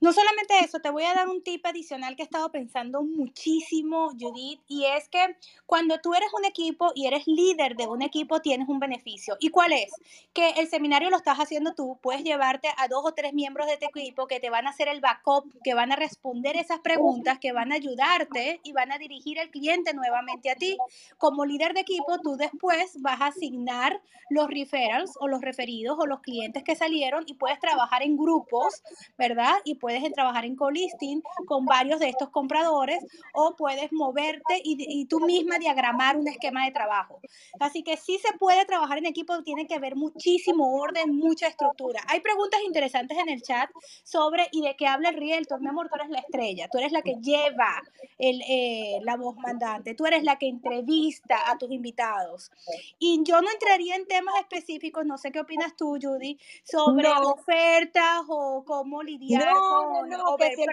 No solamente eso, te voy a dar un tip adicional que he estado pensando muchísimo, Judith, y es que cuando tú eres un equipo y eres líder de un equipo, tienes un beneficio. ¿Y cuál es? Que el seminario lo estás haciendo tú, puedes llevarte a dos o tres miembros de tu equipo que te van a hacer el backup, que van a responder esas preguntas, que van a ayudarte y van a dirigir al cliente nuevamente a ti. Como líder de equipo, tú después vas a asignar los referrals o los referidos o los clientes que salieron y puedes trabajar en grupos, ¿verdad? Y puedes puedes trabajar en co-listing con varios de estos compradores o puedes moverte y, tú misma diagramar un esquema de trabajo. Así que sí se puede trabajar en equipo, tiene que haber muchísimo orden, mucha estructura. Hay preguntas interesantes en el chat sobre y de qué habla el realtor. Mi amor, tú eres la estrella, tú eres la que lleva el, eh, la voz mandante, tú eres la que entrevista a tus invitados. Y yo no entraría en temas específicos, no sé qué opinas tú, Judy, sobre ofertas o cómo lidiar con no, no, que si el,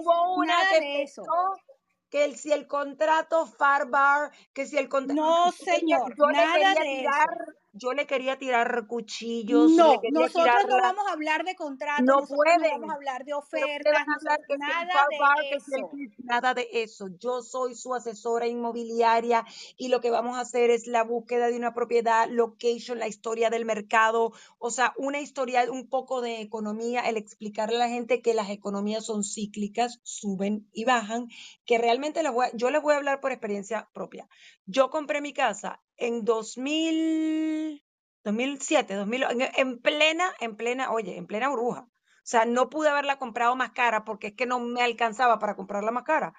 hubo una que de eso. que el, si el contrato Farbar, que si el contrato... No, señor, nada de eso yo le quería tirar cuchillos. No, nosotros no vamos a hablar de contratos, no pueden. vamos a hablar de ofertas, nada de eso. nada de eso. Yo soy su asesora inmobiliaria y lo que vamos a hacer es la búsqueda de una propiedad, location, la historia del mercado, o sea, una historia, un poco de economía, el explicarle a la gente que las economías son cíclicas, suben y bajan, que realmente les voy yo les voy a hablar por experiencia propia. Yo compré mi casa en 2000, 2007, 2000, en, plena, en plena, oye, en plena burbuja. O sea, no pude haberla comprado más cara porque es que no me alcanzaba para comprarla más cara.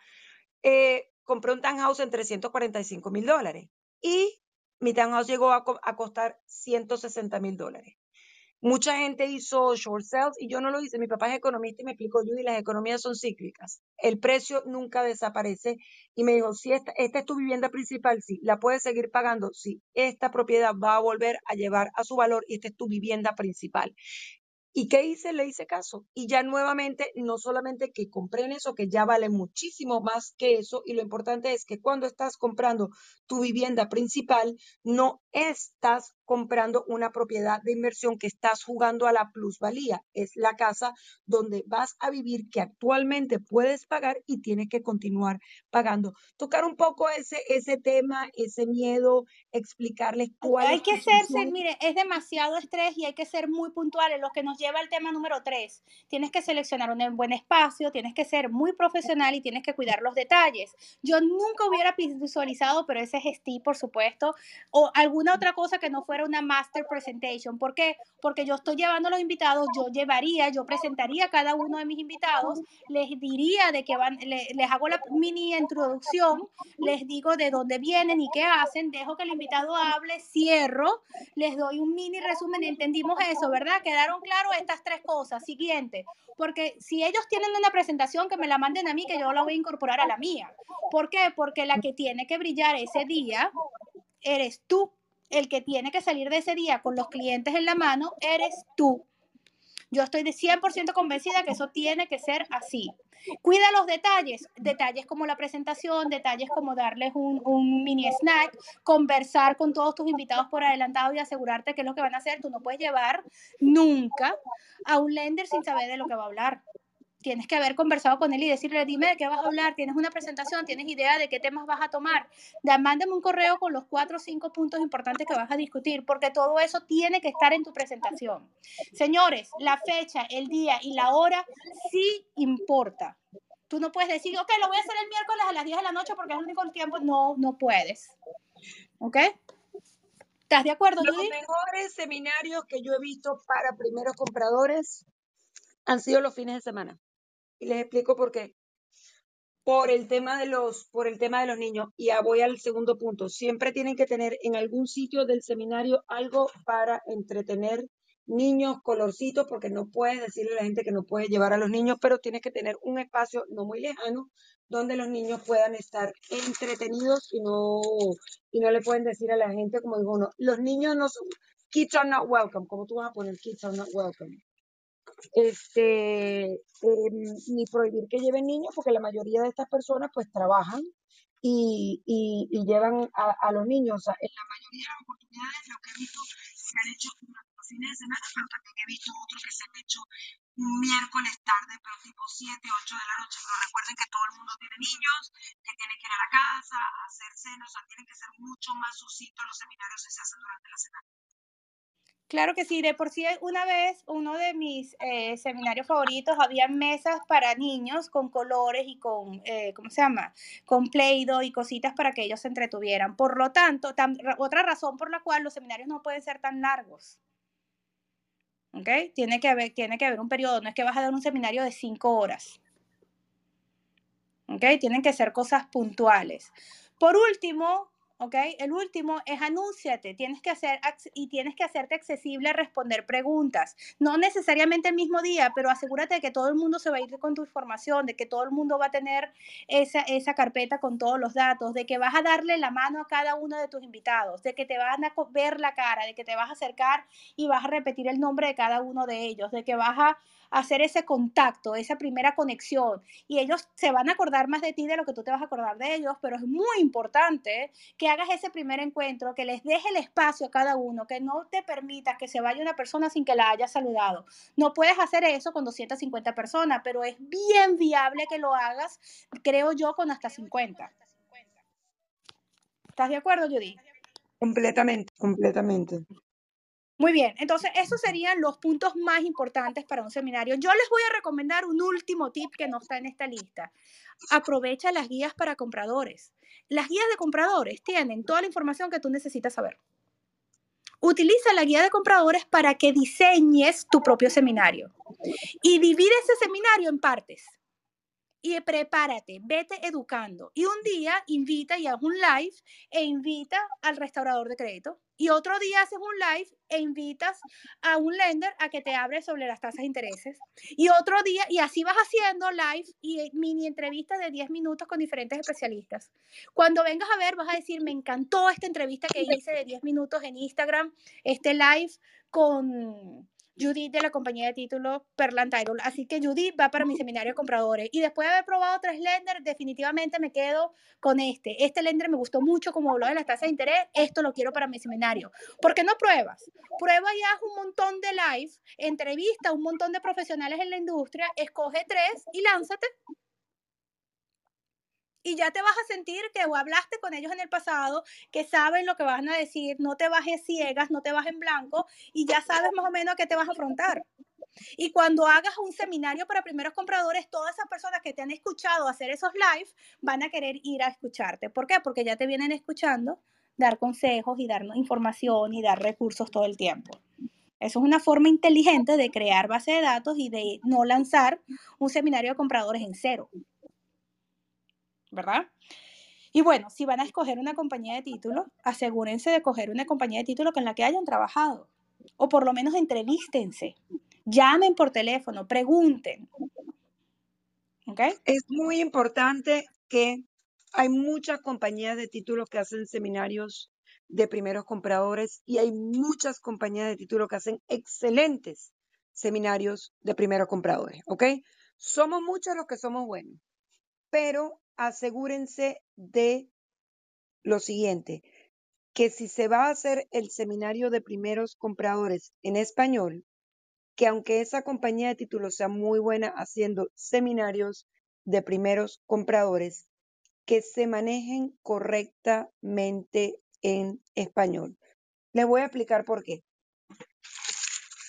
Eh, compré un townhouse en 345 mil dólares y mi townhouse llegó a, a costar 160 mil dólares. Mucha gente hizo short sales y yo no lo hice. Mi papá es economista y me explicó, Judy, las economías son cíclicas. El precio nunca desaparece. Y me dijo, si esta, es tu vivienda principal, sí, la puedes seguir pagando, sí, esta propiedad va a volver a llevar a su valor y esta es tu vivienda principal. ¿Y qué hice? Le hice caso. Y ya nuevamente, no solamente que compré en eso, que ya vale muchísimo más que eso, y lo importante es que cuando estás comprando tu vivienda principal, no estás comprando una propiedad de inversión que estás jugando a la plusvalía. Es la casa donde vas a vivir que actualmente puedes pagar y tienes que continuar pagando. Tocar un poco ese, ese tema, ese miedo, explicarles cuál Hay es que función. mire, es demasiado estrés y hay que ser muy puntuales, lo que nos lleva al tema número tres. Tienes que seleccionar un buen espacio, tienes que ser muy profesional y tienes que cuidar los detalles. Yo nunca hubiera visualizado, pero ese es por supuesto, o alguna otra cosa que no fuera una master presentation. ¿Por qué? Porque yo estoy llevando a los invitados, yo llevaría, yo presentaría a cada uno de mis invitados, les diría de qué van, le- les hago la mini introducción, les digo de dónde vienen y qué hacen, dejo que el invitado hable, cierro, les doy un mini resumen, entendimos eso, ¿verdad? Quedaron claros estas tres cosas. Siguiente, porque si ellos tienen una presentación, que me la manden a mí, que yo la voy a incorporar a la mía. ¿Por qué? Porque la que tiene que brillar ese día eres tú. El que tiene que salir de ese día con los clientes en la mano eres tú. Yo estoy de 100% convencida que eso tiene que ser así. Cuida los detalles, detalles como la presentación, detalles como darles un, mini snack, conversar con todos tus invitados por adelantado y asegurarte qué es lo que van a hacer. Tú no puedes llevar nunca a un lender sin saber de lo que va a hablar. Tienes que haber conversado con él y decirle, dime de qué vas a hablar, tienes una presentación, tienes idea de qué temas vas a tomar. Da, mándame un correo con los cuatro o cinco puntos importantes que vas a discutir, porque todo eso tiene que estar en tu presentación. Señores, la fecha, el día y la hora sí importa. Tú no puedes decir, ok, lo voy a hacer el miércoles a las 10 de la noche porque es el único tiempo. No, no puedes. ¿Ok? ¿Estás de acuerdo, Los mejores seminarios que yo he visto para primeros compradores han sido los fines de semana. Y les explico por qué. Por el tema de los, por el tema de los niños. Y voy al segundo punto. Siempre tienen que tener en algún sitio del seminario algo para entretener niños, colorcitos, porque no puedes decirle a la gente que no puedes llevar a los niños, pero tienes que tener un espacio no muy lejano donde los niños puedan estar entretenidos y no, y no le pueden decir a la gente, como digo uno, los niños no son, kids are not welcome, como tú vas a poner kids are not welcome este, eh, ni prohibir que lleven niños, porque la mayoría de estas personas pues trabajan y, y, llevan a, los niños. O sea, en la mayoría de las oportunidades lo que he visto se han hecho unos fines de semana, pero también he visto otros que se han hecho un miércoles tarde, pero tipo 7, 8 de la noche. Pero recuerden que todo el mundo tiene niños, que tienen que ir a la casa, a hacer cenas, o sea, tienen que ser mucho más sucintos los seminarios que se hacen durante la semana. Claro que sí, de por sí una vez uno de mis eh, seminarios favoritos había mesas para niños con colores y con, eh, ¿cómo se llama? Con Play-Doh y cositas para que ellos se entretuvieran. Por lo tanto, otra razón por la cual los seminarios no pueden ser tan largos. ¿Ok? Tiene que, haber, tiene que haber un periodo, no es que vas a dar un seminario de cinco horas. ¿Ok? Tienen que ser cosas puntuales. Por último, ¿ok? El último es anúnciate, tienes que hacer y tienes que hacerte accesible a responder preguntas. No necesariamente el mismo día, pero asegúrate de que todo el mundo se va a ir con tu información, de que todo el mundo va a tener esa, esa carpeta con todos los datos, de que vas a darle la mano a cada uno de tus invitados, de que te van a ver la cara, de que te vas a acercar y vas a repetir el nombre de cada uno de ellos, de que vas a hacer ese contacto, esa primera conexión. Y ellos se van a acordar más de ti de lo que tú te vas a acordar de ellos, pero es muy importante que hagas ese primer encuentro, que les deje el espacio a cada uno, que no te permitas que se vaya una persona sin que la haya saludado. No puedes hacer eso con 250 personas, pero es bien viable que lo hagas, creo yo, con hasta 50. ¿Estás de acuerdo, Judy? Completamente, completamente. Muy bien, entonces esos serían los puntos más importantes para un seminario. Yo les voy a recomendar un último tip que no está en esta lista. Aprovecha las guías para compradores. Las guías de compradores tienen toda la información que tú necesitas saber. Utiliza la guía de compradores para que diseñes tu propio seminario y divide ese seminario en partes. Y prepárate, vete educando. Y un día invita y haz un live e invita al restaurador de crédito. Y otro día haces un live e invitas a un lender a que te hable sobre las tasas de intereses. Y otro día, y así vas haciendo live y mini entrevistas de 10 minutos con diferentes especialistas. Cuando vengas a ver, vas a decir, me encantó esta entrevista que hice de 10 minutos en Instagram, este live con Judith de la compañía de títulos Perlan Title. Así que Judith va para mi seminario de compradores. Y después de haber probado tres lenders, definitivamente me quedo con este. Este lender me gustó mucho como habló de las tasas de interés. Esto lo quiero para mi seminario. ¿Por qué no pruebas? Prueba y haz un montón de live, entrevista a un montón de profesionales en la industria, escoge tres y lánzate y ya te vas a sentir que hablaste con ellos en el pasado, que saben lo que van a decir, no te bajes ciegas, no te bajes en blanco y ya sabes más o menos a qué te vas a afrontar. Y cuando hagas un seminario para primeros compradores, todas esas personas que te han escuchado hacer esos live van a querer ir a escucharte. ¿Por qué? Porque ya te vienen escuchando dar consejos y darnos información y dar recursos todo el tiempo. Eso es una forma inteligente de crear base de datos y de no lanzar un seminario de compradores en cero. ¿Verdad? Y bueno, si van a escoger una compañía de título, asegúrense de coger una compañía de título con la que hayan trabajado. O por lo menos entrevístense. Llamen por teléfono, pregunten. ¿Ok? Es muy importante que hay muchas compañías de títulos que hacen seminarios de primeros compradores y hay muchas compañías de títulos que hacen excelentes seminarios de primeros compradores, ¿ok? Somos muchos los que somos buenos, pero asegúrense de lo siguiente, que si se va a hacer el seminario de primeros compradores en español, que aunque esa compañía de títulos sea muy buena haciendo seminarios de primeros compradores, que se manejen correctamente en español. Les voy a explicar por qué.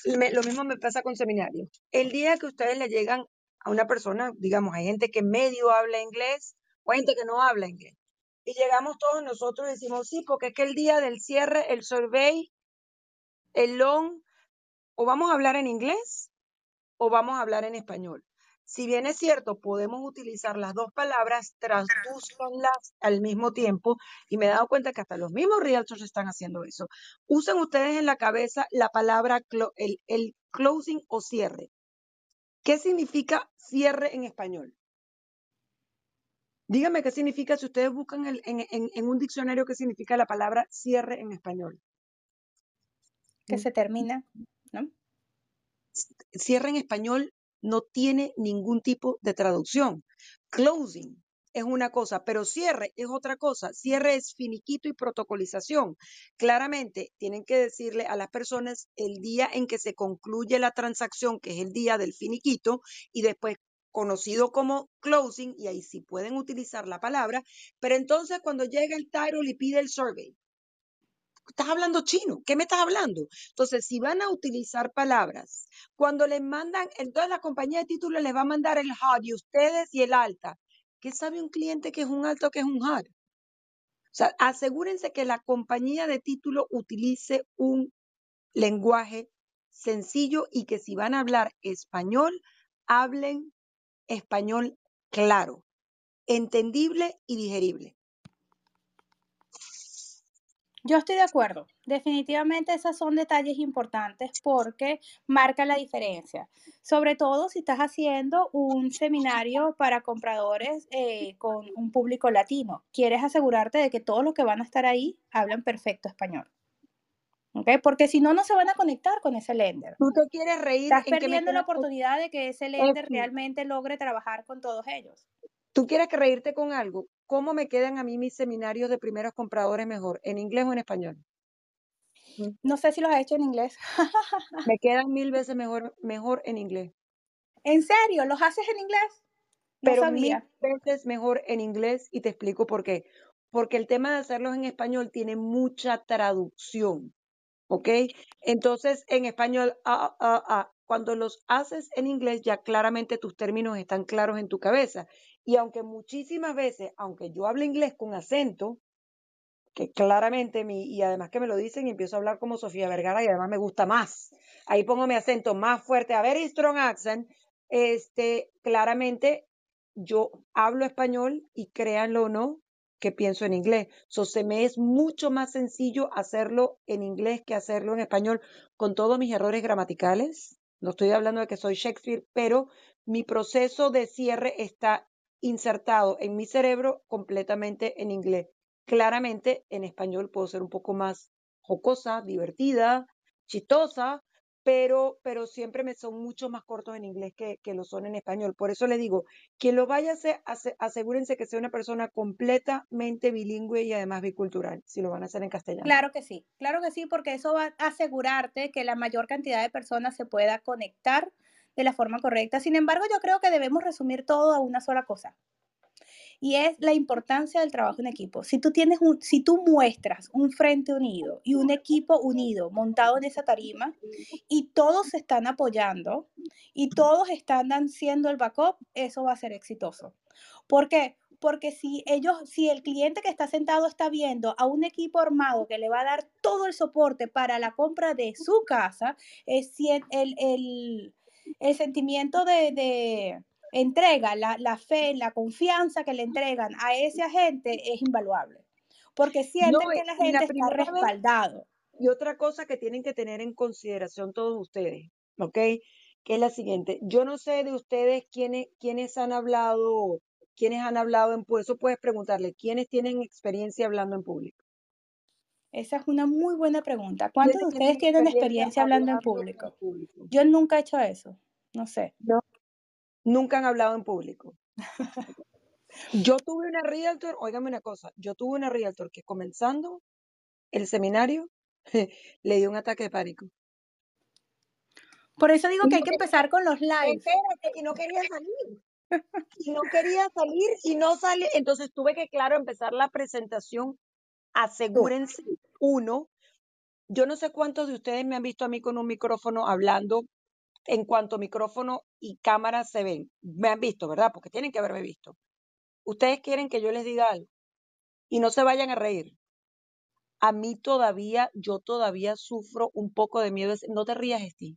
lo mismo me pasa con seminarios. El día que ustedes le llegan a una persona, digamos, hay gente que medio habla inglés o gente que no habla inglés. Y llegamos todos nosotros y decimos, sí, porque es que el día del cierre, el survey, el long, o vamos a hablar en inglés o vamos a hablar en español. Si bien es cierto, podemos utilizar las dos palabras, traduzcanlas al mismo tiempo, y me he dado cuenta que hasta los mismos realtors están haciendo eso. Usen ustedes en la cabeza la palabra, el closing o cierre. ¿Qué significa cierre en español? Dígame qué significa, si ustedes buscan en, un diccionario, qué significa la palabra cierre en español. Que se termina, ¿no? Cierre en español no tiene ningún tipo de traducción. Closing es una cosa, pero cierre es otra cosa. Cierre es finiquito y protocolización. Claramente tienen que decirle a las personas el día en que se concluye la transacción, que es el día del finiquito, y después conocido como closing, y ahí sí pueden utilizar la palabra, pero entonces cuando llega el title y pide el survey, estás hablando chino, ¿qué me estás hablando? Entonces, si van a utilizar palabras, cuando les mandan, entonces la compañía de títulos les va a mandar el hard y ustedes y el alta. ¿Qué sabe un cliente que es un alto o que es un hard? O sea, asegúrense que la compañía de título utilice un lenguaje sencillo y que si van a hablar español, hablen español claro, entendible y digerible. Yo estoy de acuerdo. Definitivamente esos son detalles importantes porque marcan la diferencia. Sobre todo si estás haciendo un seminario para compradores eh, con un público latino. Quieres asegurarte de que todos los que van a estar ahí hablan perfecto español. Porque si no, no se van a conectar con ese lender. Tú te quieres reír. Estás perdiendo la oportunidad de que ese lender realmente logre trabajar con todos ellos. Tú quieres que reírte con algo. ¿Cómo me quedan a mí mis seminarios de primeros compradores mejor? ¿En inglés o en español? Mm. No sé si los has hecho en inglés. me quedan mil veces mejor, mejor en inglés. ¿En serio? ¿Los haces en inglés? No Pero mil veces mejor en inglés y te explico por qué. Porque el tema de hacerlos en español tiene mucha traducción. ¿Ok? Entonces, en español, ah, ah, ah, cuando los haces en inglés, ya claramente tus términos están claros en tu cabeza. Y aunque muchísimas veces, aunque yo hable inglés con acento, que claramente mi, y además que me lo dicen y empiezo a hablar como Sofía Vergara y además me gusta más. Ahí pongo mi acento más fuerte, a very strong accent. Este, claramente yo hablo español y créanlo o no, que pienso en inglés. So, se me es mucho más sencillo hacerlo en inglés que hacerlo en español con todos mis errores gramaticales. No estoy hablando de que soy Shakespeare, pero mi proceso de cierre está insertado en mi cerebro completamente en inglés. Claramente en español puedo ser un poco más jocosa, divertida, chistosa, pero, pero siempre me son mucho más cortos en inglés que, que lo son en español. Por eso le digo, quien lo vaya a hacer, ase- asegúrense que sea una persona completamente bilingüe y además bicultural, si lo van a hacer en castellano. Claro que sí, claro que sí, porque eso va a asegurarte que la mayor cantidad de personas se pueda conectar de la forma correcta. Sin embargo, yo creo que debemos resumir todo a una sola cosa. Y es la importancia del trabajo en equipo. Si tú tienes un, si tú muestras un frente unido y un equipo unido montado en esa tarima y todos se están apoyando y todos están haciendo el backup, eso va a ser exitoso. ¿Por qué? Porque si ellos, si el cliente que está sentado está viendo a un equipo armado que le va a dar todo el soporte para la compra de su casa, es el, el, el, el sentimiento de, de entrega, la, la, fe, la confianza que le entregan a ese agente es invaluable. Porque sienten No, que la gente está respaldado. Y otra cosa que tienen que tener en consideración todos ustedes, ¿ok? Que es la siguiente. Yo no sé de ustedes quiénes, quiénes han hablado, quiénes han hablado en público. Eso puedes preguntarle, ¿quiénes tienen experiencia hablando en público? Esa es una muy buena pregunta. ¿Cuántos de ¿Quiénes ustedes tienen experiencia hablando en público? público? Yo nunca he hecho eso. No sé. Nunca han hablado en público. Yo tuve una realtor, óigame una cosa, yo tuve una realtor que comenzando el seminario le dio un ataque de pánico. Por eso digo que hay que empezar con los lives. Espérate, y no quería salir. Y no quería salir y no sale. Entonces tuve que, claro, empezar la presentación. Asegúrense, uno, yo no sé cuántos de ustedes me han visto a mí con un micrófono hablando en cuanto micrófono y cámara se ven. Me han visto, ¿verdad? Porque tienen que haberme visto. Ustedes quieren que yo les diga algo y no se vayan a reír. A mí todavía, yo todavía sufro un poco de miedo. No te rías, Steve.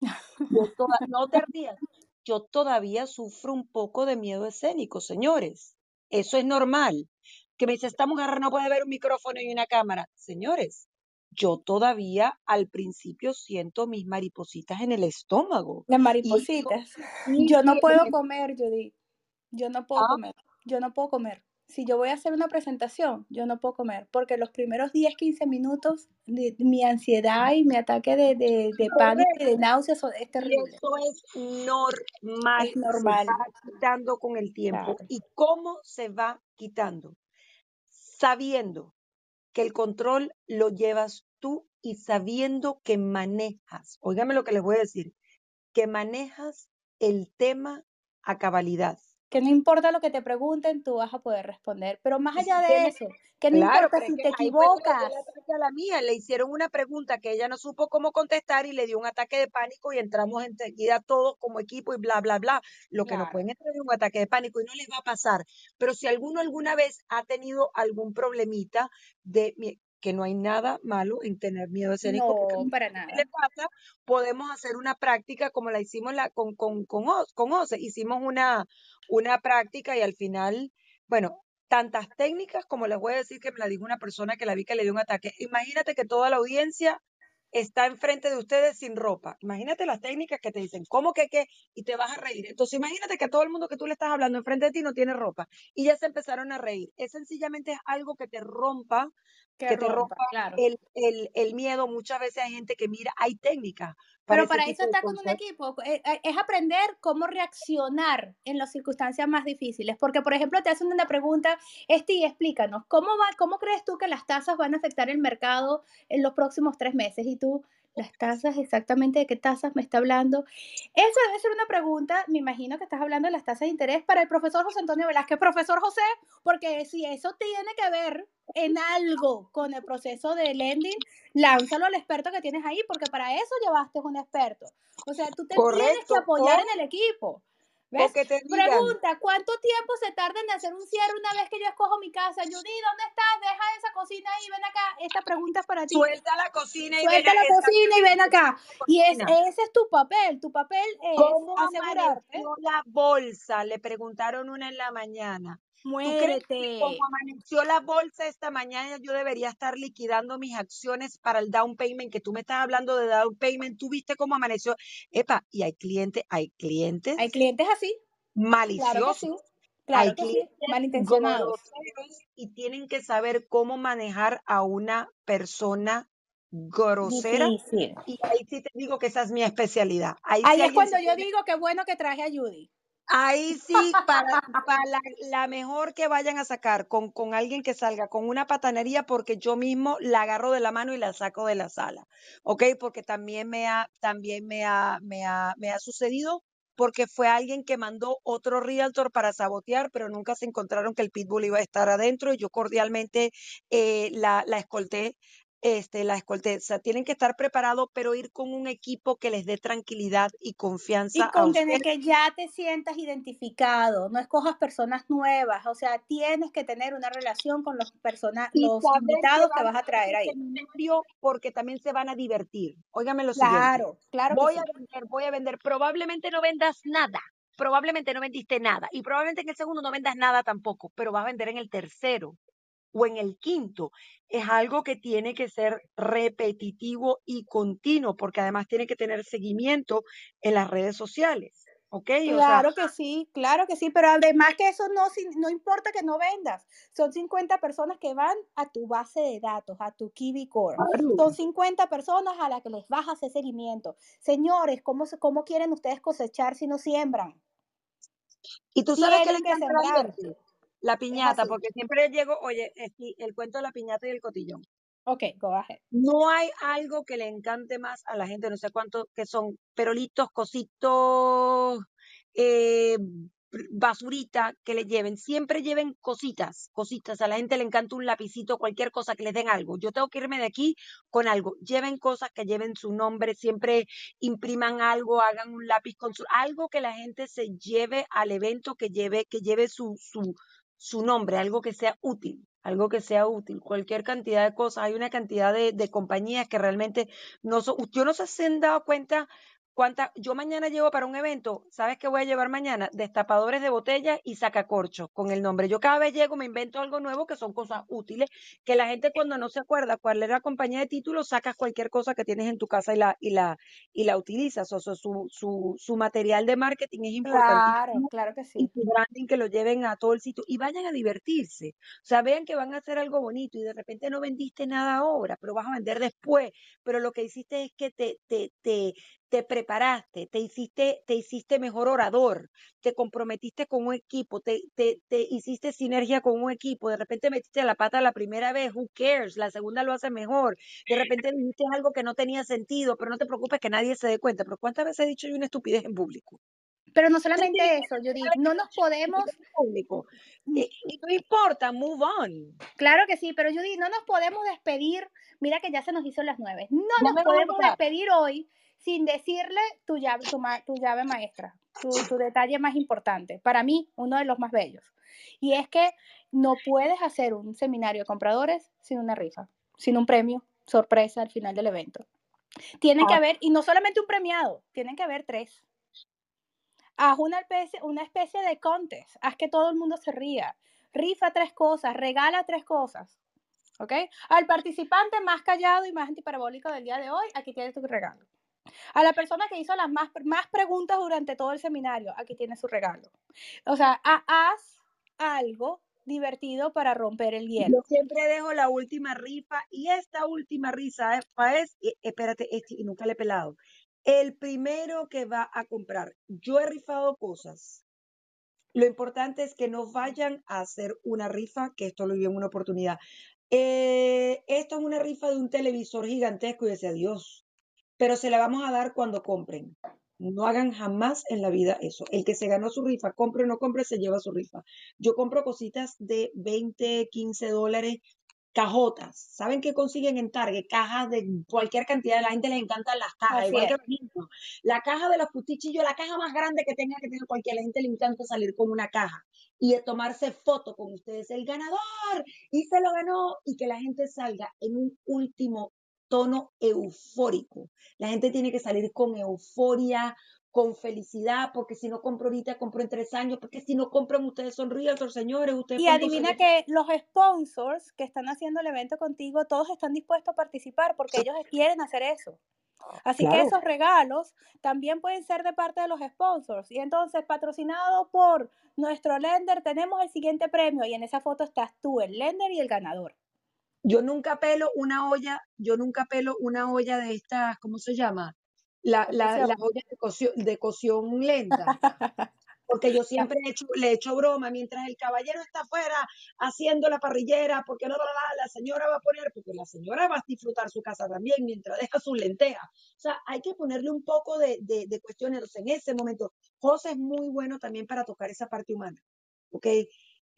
Toda- no te rías. Yo todavía sufro un poco de miedo escénico, señores. Eso es normal. Que me dice, esta mujer no puede ver un micrófono y una cámara. Señores, yo todavía al principio siento mis maripositas en el estómago. Las maripositas. Y- Yo no puedo comer, Judy. Yo no puedo Ah. comer. Yo no puedo comer. Si yo voy a hacer una presentación, yo no puedo comer, porque los primeros 10, 15 minutos, de- mi ansiedad y mi ataque de, de, de pánico y de náuseas son- es terrible. eso es normal. Es normal. Se va quitando con el tiempo. Claro. ¿Y cómo se va quitando? Sabiendo que el control lo llevas tú y sabiendo que manejas, óigame lo que les voy a decir, que manejas el tema a cabalidad. Que no importa lo que te pregunten, tú vas a poder responder. Pero más allá de eso, que no Claro, importa si te equivocas. a la mía. Le hicieron una pregunta que ella no supo cómo contestar y le dio un ataque de pánico y entramos enseguida todos como equipo y bla, bla, bla. Lo que no Claro. pueden entrar es un ataque de pánico y no les va a pasar. Pero si alguno alguna vez ha tenido algún problemita de que no hay nada malo en tener miedo escénico porque No, para ¿qué nada. le pasa? Podemos hacer una práctica como la hicimos la, con, con, con, con Ose. Hicimos una, una práctica y al final, bueno, tantas técnicas como les voy a decir que me la dijo una persona que la vi que le dio un ataque. Imagínate que toda la audiencia está enfrente de ustedes sin ropa. Imagínate las técnicas que te dicen, ¿cómo que qué? Y te vas a reír. Entonces imagínate que todo el mundo que tú le estás hablando enfrente de ti no tiene ropa y ya se empezaron a reír. Es sencillamente algo que te rompa Que que te rompa, rompa claro. el, el, el miedo. Muchas veces hay gente que mira, hay técnicas Pero para eso está con un equipo, eh, eh, es aprender cómo reaccionar en las circunstancias más difíciles. Porque, por ejemplo, te hacen una pregunta, Esti, explícanos, ¿cómo, va, ¿cómo crees tú que las tasas van a afectar el mercado en los próximos tres meses? Y tú, las tasas, exactamente de qué tasas me está hablando. Eso debe ser una pregunta, me imagino que estás hablando de las tasas de interés para el profesor José Antonio Velázquez. Profesor José, porque si eso tiene que ver en algo con el proceso de lending, lánzalo al experto que tienes ahí, porque para eso llevaste un experto. O sea, tú te tienes que apoyar en el equipo. Pregunta, ¿cuánto tiempo se tarda en hacer un cierre una vez que yo escojo mi casa? Judy, ¿dónde estás? Deja esa cocina ahí, ven acá. Esta pregunta es para ti. suelta la cocina y ven Suelta a la esa cocina y ven acá. Y es, ese es tu papel. Tu papel es ¿Cómo asegurarte. amaneció la bolsa? Le preguntaron una en la mañana. ¿Tú crees que Muérete. como amaneció la bolsa esta mañana yo debería estar liquidando mis acciones para el down payment? Que tú me estás hablando de down payment, ¿tú viste cómo amaneció? Epa, y hay clientes, hay Hay clientes clientes así. Claro que maliciosos, sí. hay Claro que sí. clientes Malintencionados. y tienen que saber cómo manejar a una persona grosera. Difícil. Y ahí sí te digo que esa es mi especialidad. Ahí, Ahí sí es cuando yo digo que bueno que traje a Judy. Ahí sí, para, la mejor que vayan a sacar, con, con alguien que salga con una patanería, porque yo mismo la agarro de la mano y la saco de la sala, ¿ok? Porque también me ha, también me ha, me ha, me ha sucedido, porque fue alguien que mandó otro realtor para sabotear, pero nunca se encontraron que el pitbull iba a estar adentro y yo cordialmente eh, la, la escolté. Este, la sea, tienen que estar preparados, pero ir con un equipo que les dé tranquilidad y Y confianza a con tener que ya te sientas identificado, no escojas personas nuevas, o sea, tienes que tener una relación con los persona- y los invitados que vas a traer ahí. porque también se van a divertir. Óigame lo siguiente. Claro, claro que Voy sí. a vender, voy a vender. Probablemente no vendas nada. Probablemente no vendiste nada. Y probablemente en el segundo no vendas nada tampoco, pero vas a vender en el tercero o en el quinto. Es algo que tiene que ser repetitivo y continuo, porque además tiene que tener seguimiento en las redes sociales. ¿Ok? O sea, Claro que sí, claro que sí, pero además que eso no, no importa que no vendas, son 50 personas que van a tu base de datos, a tu Kiwi Core. Son 50 personas a las que les vas a hacer seguimiento. Señores, ¿cómo, cómo quieren ustedes cosechar si no siembran? Y tú sabes que que la sembrar. La piñata, porque siempre llego, oye, el cuento de la piñata y el cotillón. Ok, go ahead. No hay algo que le encante más a la gente, no sé cuánto, que son perolitos, cositos, eh, basurita que le lleven. Siempre lleven cositas, cositas. A la gente le encanta un lapicito, cualquier cosa que les den algo. Yo tengo que irme de aquí con algo. Lleven cosas que lleven su nombre, siempre impriman algo, hagan un lápiz con su, algo que la gente se lleve al evento, que lleve, que lleve su, su, su nombre, algo que sea útil, algo que sea útil, cualquier cantidad de cosas. Hay una cantidad de, de compañías que realmente no son, yo no sé si se han dado cuenta cuánta, yo mañana llevo para un evento, ¿sabes qué voy a llevar mañana? Destapadores de botellas y sacacorchos con el nombre. Yo cada vez llego, me invento algo nuevo que son cosas útiles, que la gente cuando no se acuerda cuál era la compañía de títulos, sacas cualquier cosa que tienes en tu casa y la, y la, y la utilizas. O sea, su, su, su material de marketing es Claro, importantísimo claro que y sí. su branding que lo lleven a todo el sitio y vayan a divertirse. O sea, vean que van a hacer algo bonito y de repente no vendiste nada ahora, pero vas a vender después. Pero lo que hiciste es que te, te, te, te preparaste, te hiciste, te hiciste mejor orador, te comprometiste con un equipo, te, te, te hiciste sinergia con un equipo, de repente metiste la pata la primera vez, who cares, la segunda lo hace mejor, de repente dijiste algo que no tenía sentido, pero no te preocupes que nadie se dé cuenta, pero ¿cuántas veces he dicho yo una estupidez en público? Pero no solamente eso, Judith, ¿sabes no nos podemos, público. Y, y no importa, move on. claro que sí, pero Judith, no nos podemos despedir. Mira que ya se nos hizo las nueve. No nos podemos despedir hoy sin decirle tu llave, tu, ma- tu llave maestra, tu, tu detalle más importante. Para mí, uno de los más bellos. Y es que no puedes hacer un seminario de compradores sin una rifa, sin un premio sorpresa al final del evento. Tienen que Ah, haber, y no solamente un premiado, tienen que haber tres. Haz una especie, una especie de contest, haz que todo el mundo se ría. Rifa tres cosas, regala tres cosas. ¿Ok? Al participante más callado y más antiparabólico del día de hoy, aquí tienes tu regalo. A la persona que hizo las más, más preguntas durante todo el seminario, aquí tiene su regalo. O sea, ha- haz algo divertido para romper el Yo hielo. siempre dejo la última rifa y esta última rifa es, es y- espérate, este, y nunca le he pelado. El primero que va a comprar. Yo he rifado cosas. Lo importante es que no vayan a hacer una rifa, que esto lo vi en una oportunidad. Eh, esto es una rifa de un televisor gigantesco y decía Dios, pero se la vamos a dar cuando compren. No hagan jamás en la vida eso. El que se ganó su rifa, compre o no compre, se lleva su rifa. Yo compro cositas de 20, 15 dólares, cajotas. ¿Saben qué consiguen en Target? Cajas de cualquier cantidad. A la gente les encantan las cajas, igual que. La caja de los cuchillos, la caja más grande que tenga que tener cualquier. A la gente le encanta salir con una caja y de tomarse foto con ustedes. El ganador y se lo ganó y que la gente salga en un último tono eufórico. La gente tiene que salir con euforia, con felicidad, porque si no compro ahorita, compro en tres años, porque si no compran ustedes son realtors, señores, ustedes Y adivina que los sponsors que están haciendo el evento contigo, todos están dispuestos a participar porque ellos quieren hacer eso. Así que esos regalos también pueden ser de parte de los sponsors. Y entonces, patrocinado por nuestro lender, tenemos el siguiente premio y en esa foto estás tú, el lender y el ganador. Yo nunca pelo una olla, yo nunca pelo una olla de estas, ¿cómo se llama? La, la, las ollas de cocción, de cocción lenta. Porque yo siempre he hecho, le echo broma, mientras el caballero está afuera haciendo la parrillera, porque no, la, la señora va a poner, porque la señora va a disfrutar su casa también mientras deja sus lentejas. O sea, hay que ponerle un poco de, de, de cuestiones en ese momento. José es muy bueno también para tocar esa parte humana, ¿ok?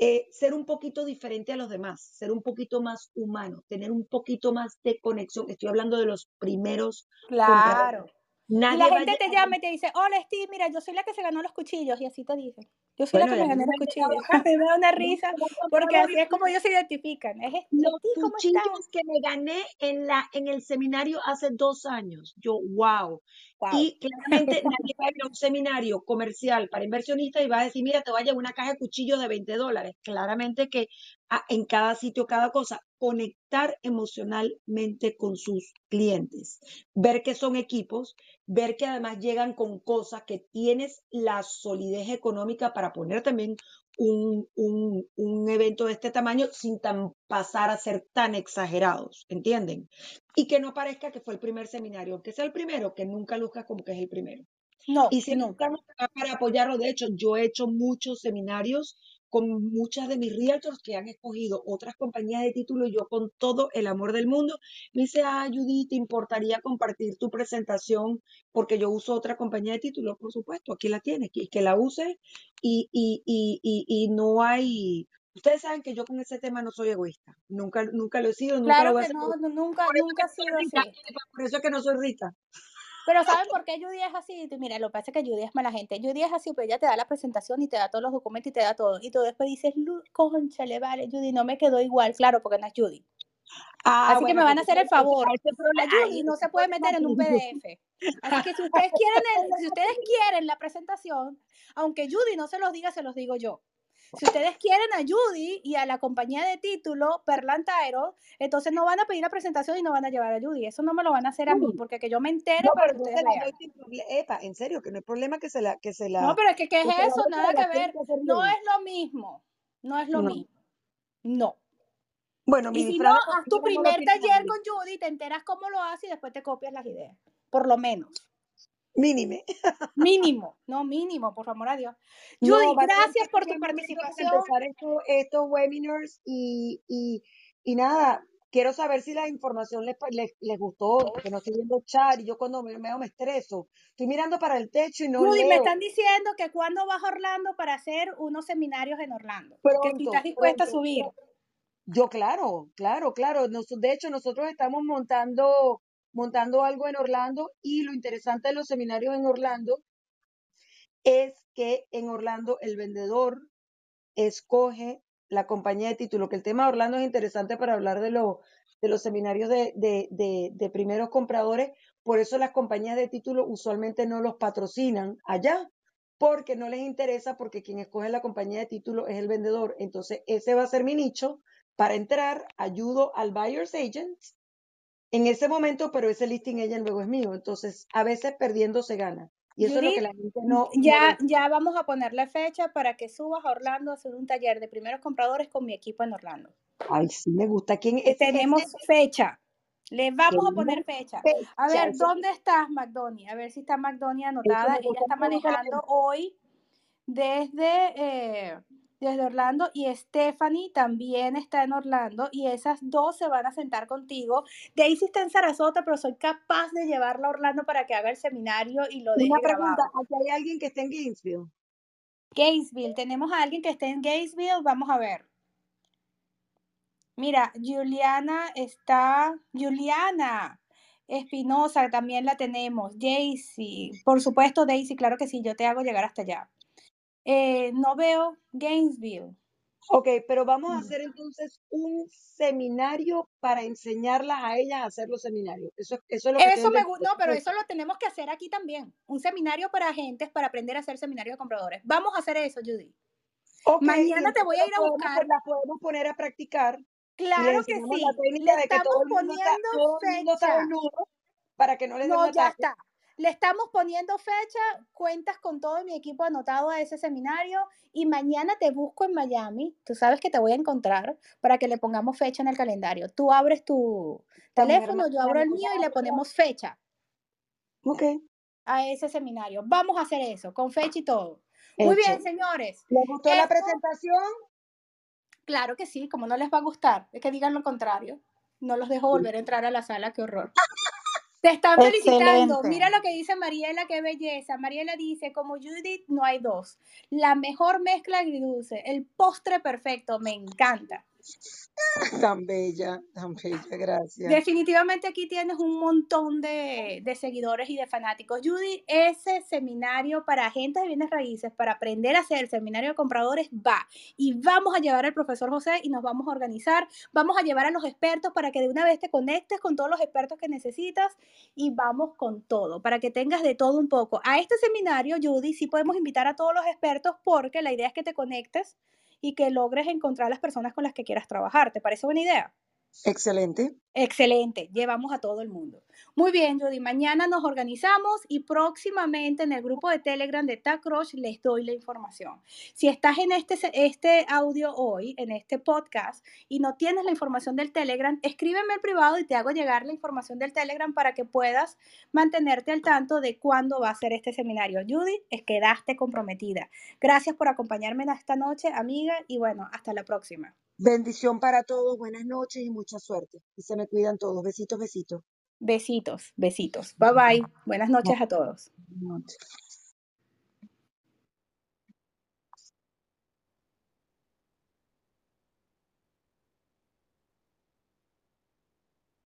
Eh, ser un poquito diferente a los demás, ser un poquito más humano, tener un poquito más de conexión. Estoy hablando de los primeros Claro. compradores. Y Nadie la gente te llama y te dice, hola Steve, mira, yo soy la que se ganó los cuchillos, y así te dicen. Yo soy Bueno, la que me gané los cuchillos. me da una risa, porque así es como ellos se identifican. Es los ¿cómo estás? cuchillos que me gané en, la, en el seminario hace dos años. Yo, wow. Wow. Y claramente nadie va a ir a un seminario comercial para inversionistas y va a decir, mira, te va a llevar una caja de cuchillos de 20 dólares. Claramente que a- en cada sitio, cada cosa, conectar emocionalmente con sus clientes, ver que son equipos, ver que además llegan con cosas que tienes la solidez económica para poner también un, un, un evento de este tamaño sin tan, pasar a ser tan exagerados, ¿entienden? Y que no parezca que fue el primer seminario, aunque sea el primero, que nunca luzca como que es el primero. No, Y estamos acá para apoyarlo. De hecho, yo he hecho muchos seminarios con muchas de mis realtors que han escogido otras compañías de título y yo con todo el amor del mundo me dice, ah, Judy, ¿te importaría compartir tu presentación? Porque yo uso otra compañía de título, por supuesto, aquí la tienes, que, que la use y, y, y, y, y no hay... Ustedes saben que yo con ese tema no soy egoísta, nunca, nunca lo he sido, nunca lo Claro voy a que hacer. no, no, nunca, Por nunca soy sido así. por eso es que no soy rica. Pero ¿saben por qué Judy es así? Tú, Mira, lo que pasa es que Judy es mala gente. Judy es así, pero ella te da la presentación y te da todos los documentos y te da todo. Y tú después dices, "Lu- conchale, vale, Judy, no me quedó igual. Claro, porque no es Judy. Ah, Así que me van a hacer el favor. ese A problema- Judy no se puede meter en un PDF. Así que si ustedes quieren, el- si ustedes quieren la presentación, aunque Judy no se los diga, se los digo yo. Si ustedes quieren a Judy y a la compañía de título Perlan Tyro, entonces no van a pedir la presentación y no van a llevar a Judy. Eso no me lo van a hacer a mí, porque que yo me entere No, para pero que ustedes la vean. Epa, en serio, que no hay problema que se la, que se la. No, pero es que, ¿qué es que eso? Nada que ver. No es lo mismo. No es lo No. mismo. No. Bueno, mi Y si no, haz tu no primer taller con Judy, te enteras cómo lo hace y después te copias las ideas. Por lo menos. Mínime. Mínimo. No, mínimo, por favor a Dios. No, Judy, gracias por tu participación. empezar esto- estos webinars y, y, y nada, quiero saber si la información les, les, les gustó, porque no estoy viendo chat y yo cuando me, me, me estreso. Estoy mirando para el techo y no Judy, me leo. están diciendo que cuando vas a Orlando para hacer unos seminarios en Orlando. que si Pronto, estás dispuesta pronto, a subir. Yo, claro, claro, claro. Nos- de hecho, nosotros estamos montando, montando algo en Orlando y lo interesante de los seminarios en Orlando es que en Orlando el vendedor escoge la compañía de título, que el tema de Orlando es interesante para hablar de, de los seminarios de, de, de, de primeros compradores, por eso las compañías de título usualmente no los patrocinan allá, porque no les interesa, porque quien escoge la compañía de título es el vendedor. Entonces, ese va a ser mi nicho para entrar, ayudo al buyer's agent en ese momento, pero ese listing agent luego es mío. Entonces, a veces perdiendo se gana. Y eso es lo que la gente no... no Ya, ya vamos a ponerle fecha para que subas a Orlando a hacer un taller de primeros compradores con mi equipo en Orlando. Ay, sí me gusta. ¿Quién es? Tenemos fecha. Le vamos a poner fecha. fecha, A ver, ¿dónde estás, McDonnie? A ver si está McDonnie anotada. Ella está la manejando hoy desde, eh, desde Orlando y Stephanie también está en Orlando y esas dos se van a sentar contigo. Daisy está en Sarasota, pero soy capaz de llevarla a Orlando para que haga el seminario y lo deje Una grabado. pregunta, ¿aquí hay alguien que esté en Gainesville? Gainesville, tenemos a alguien que esté en Gainesville, vamos a ver. Mira, Juliana está, Juliana Espinosa también la tenemos, Daisy, por supuesto Daisy, claro que sí, yo te hago llegar hasta allá. Eh, no veo Gainesville. Ok, pero vamos a Mm. hacer entonces un seminario para enseñarlas a ellas a hacer los seminarios. Eso, eso es lo que Eso me gusta, no, pero eso lo tenemos que hacer aquí también. Un seminario para agentes para aprender a hacer seminarios de compradores. Vamos a hacer eso, Judy. Ok, y Mañana te voy a ir a buscar. Las podemos poner a practicar Claro que sí. la técnica Le de que todo estamos el mundo está, poniendo todo el mundo está fecha. desnudo para que no les dé No, un ya está. Le estamos poniendo fecha, cuentas con todo mi equipo anotado a ese seminario y mañana te busco en Miami. Tú sabes que te voy a encontrar para que le pongamos fecha en el calendario. Tú abres tu teléfono, yo abro el mío y le ponemos fecha. Ok. A ese seminario. Vamos a hacer eso, con fecha y todo. Muy bien, señores. ¿Les gustó la presentación? Claro que sí, como no les va a gustar, es que digan lo contrario. No los dejo volver a entrar a la sala, qué horror. Te están felicitando. Mira lo que dice Mariela, qué belleza. Mariela dice, como Judith, no hay dos. La mejor mezcla agridulce, el postre perfecto, me encanta. Tan bella, tan bella, gracias. Definitivamente aquí tienes un montón de, de, seguidores y de fanáticos. Judy, ese seminario para agentes de bienes raíces, para aprender a hacer el seminario de compradores, va. Y vamos a llevar al profesor José y nos vamos a organizar. Vamos a llevar a los expertos para que de una vez te conectes con todos los expertos que necesitas y vamos con todo, para que tengas de todo un poco. A este seminario, Judy, sí podemos invitar a todos los expertos porque la idea es que te conectes y que logres encontrar las personas con las que quieras trabajar. ¿Te parece buena idea? Excelente. Excelente, llevamos a todo el mundo. Muy bien, Judy, mañana nos organizamos y próximamente en el grupo de Telegram de TACROSH les doy la información. Si estás en este, este audio hoy, en este podcast, y no tienes la información del Telegram, escríbeme al privado y te hago llegar la información del Telegram para que puedas mantenerte al tanto de cuándo va a ser este seminario. Judy, es quedaste comprometida. Gracias por acompañarme esta noche, amiga, y bueno, hasta la próxima. Bendición para todos, buenas noches y mucha suerte. Y se me cuidan todos. Besitos, besitos. Besitos, besitos. Bye bye. Buenas noches a todos. Buenas noches.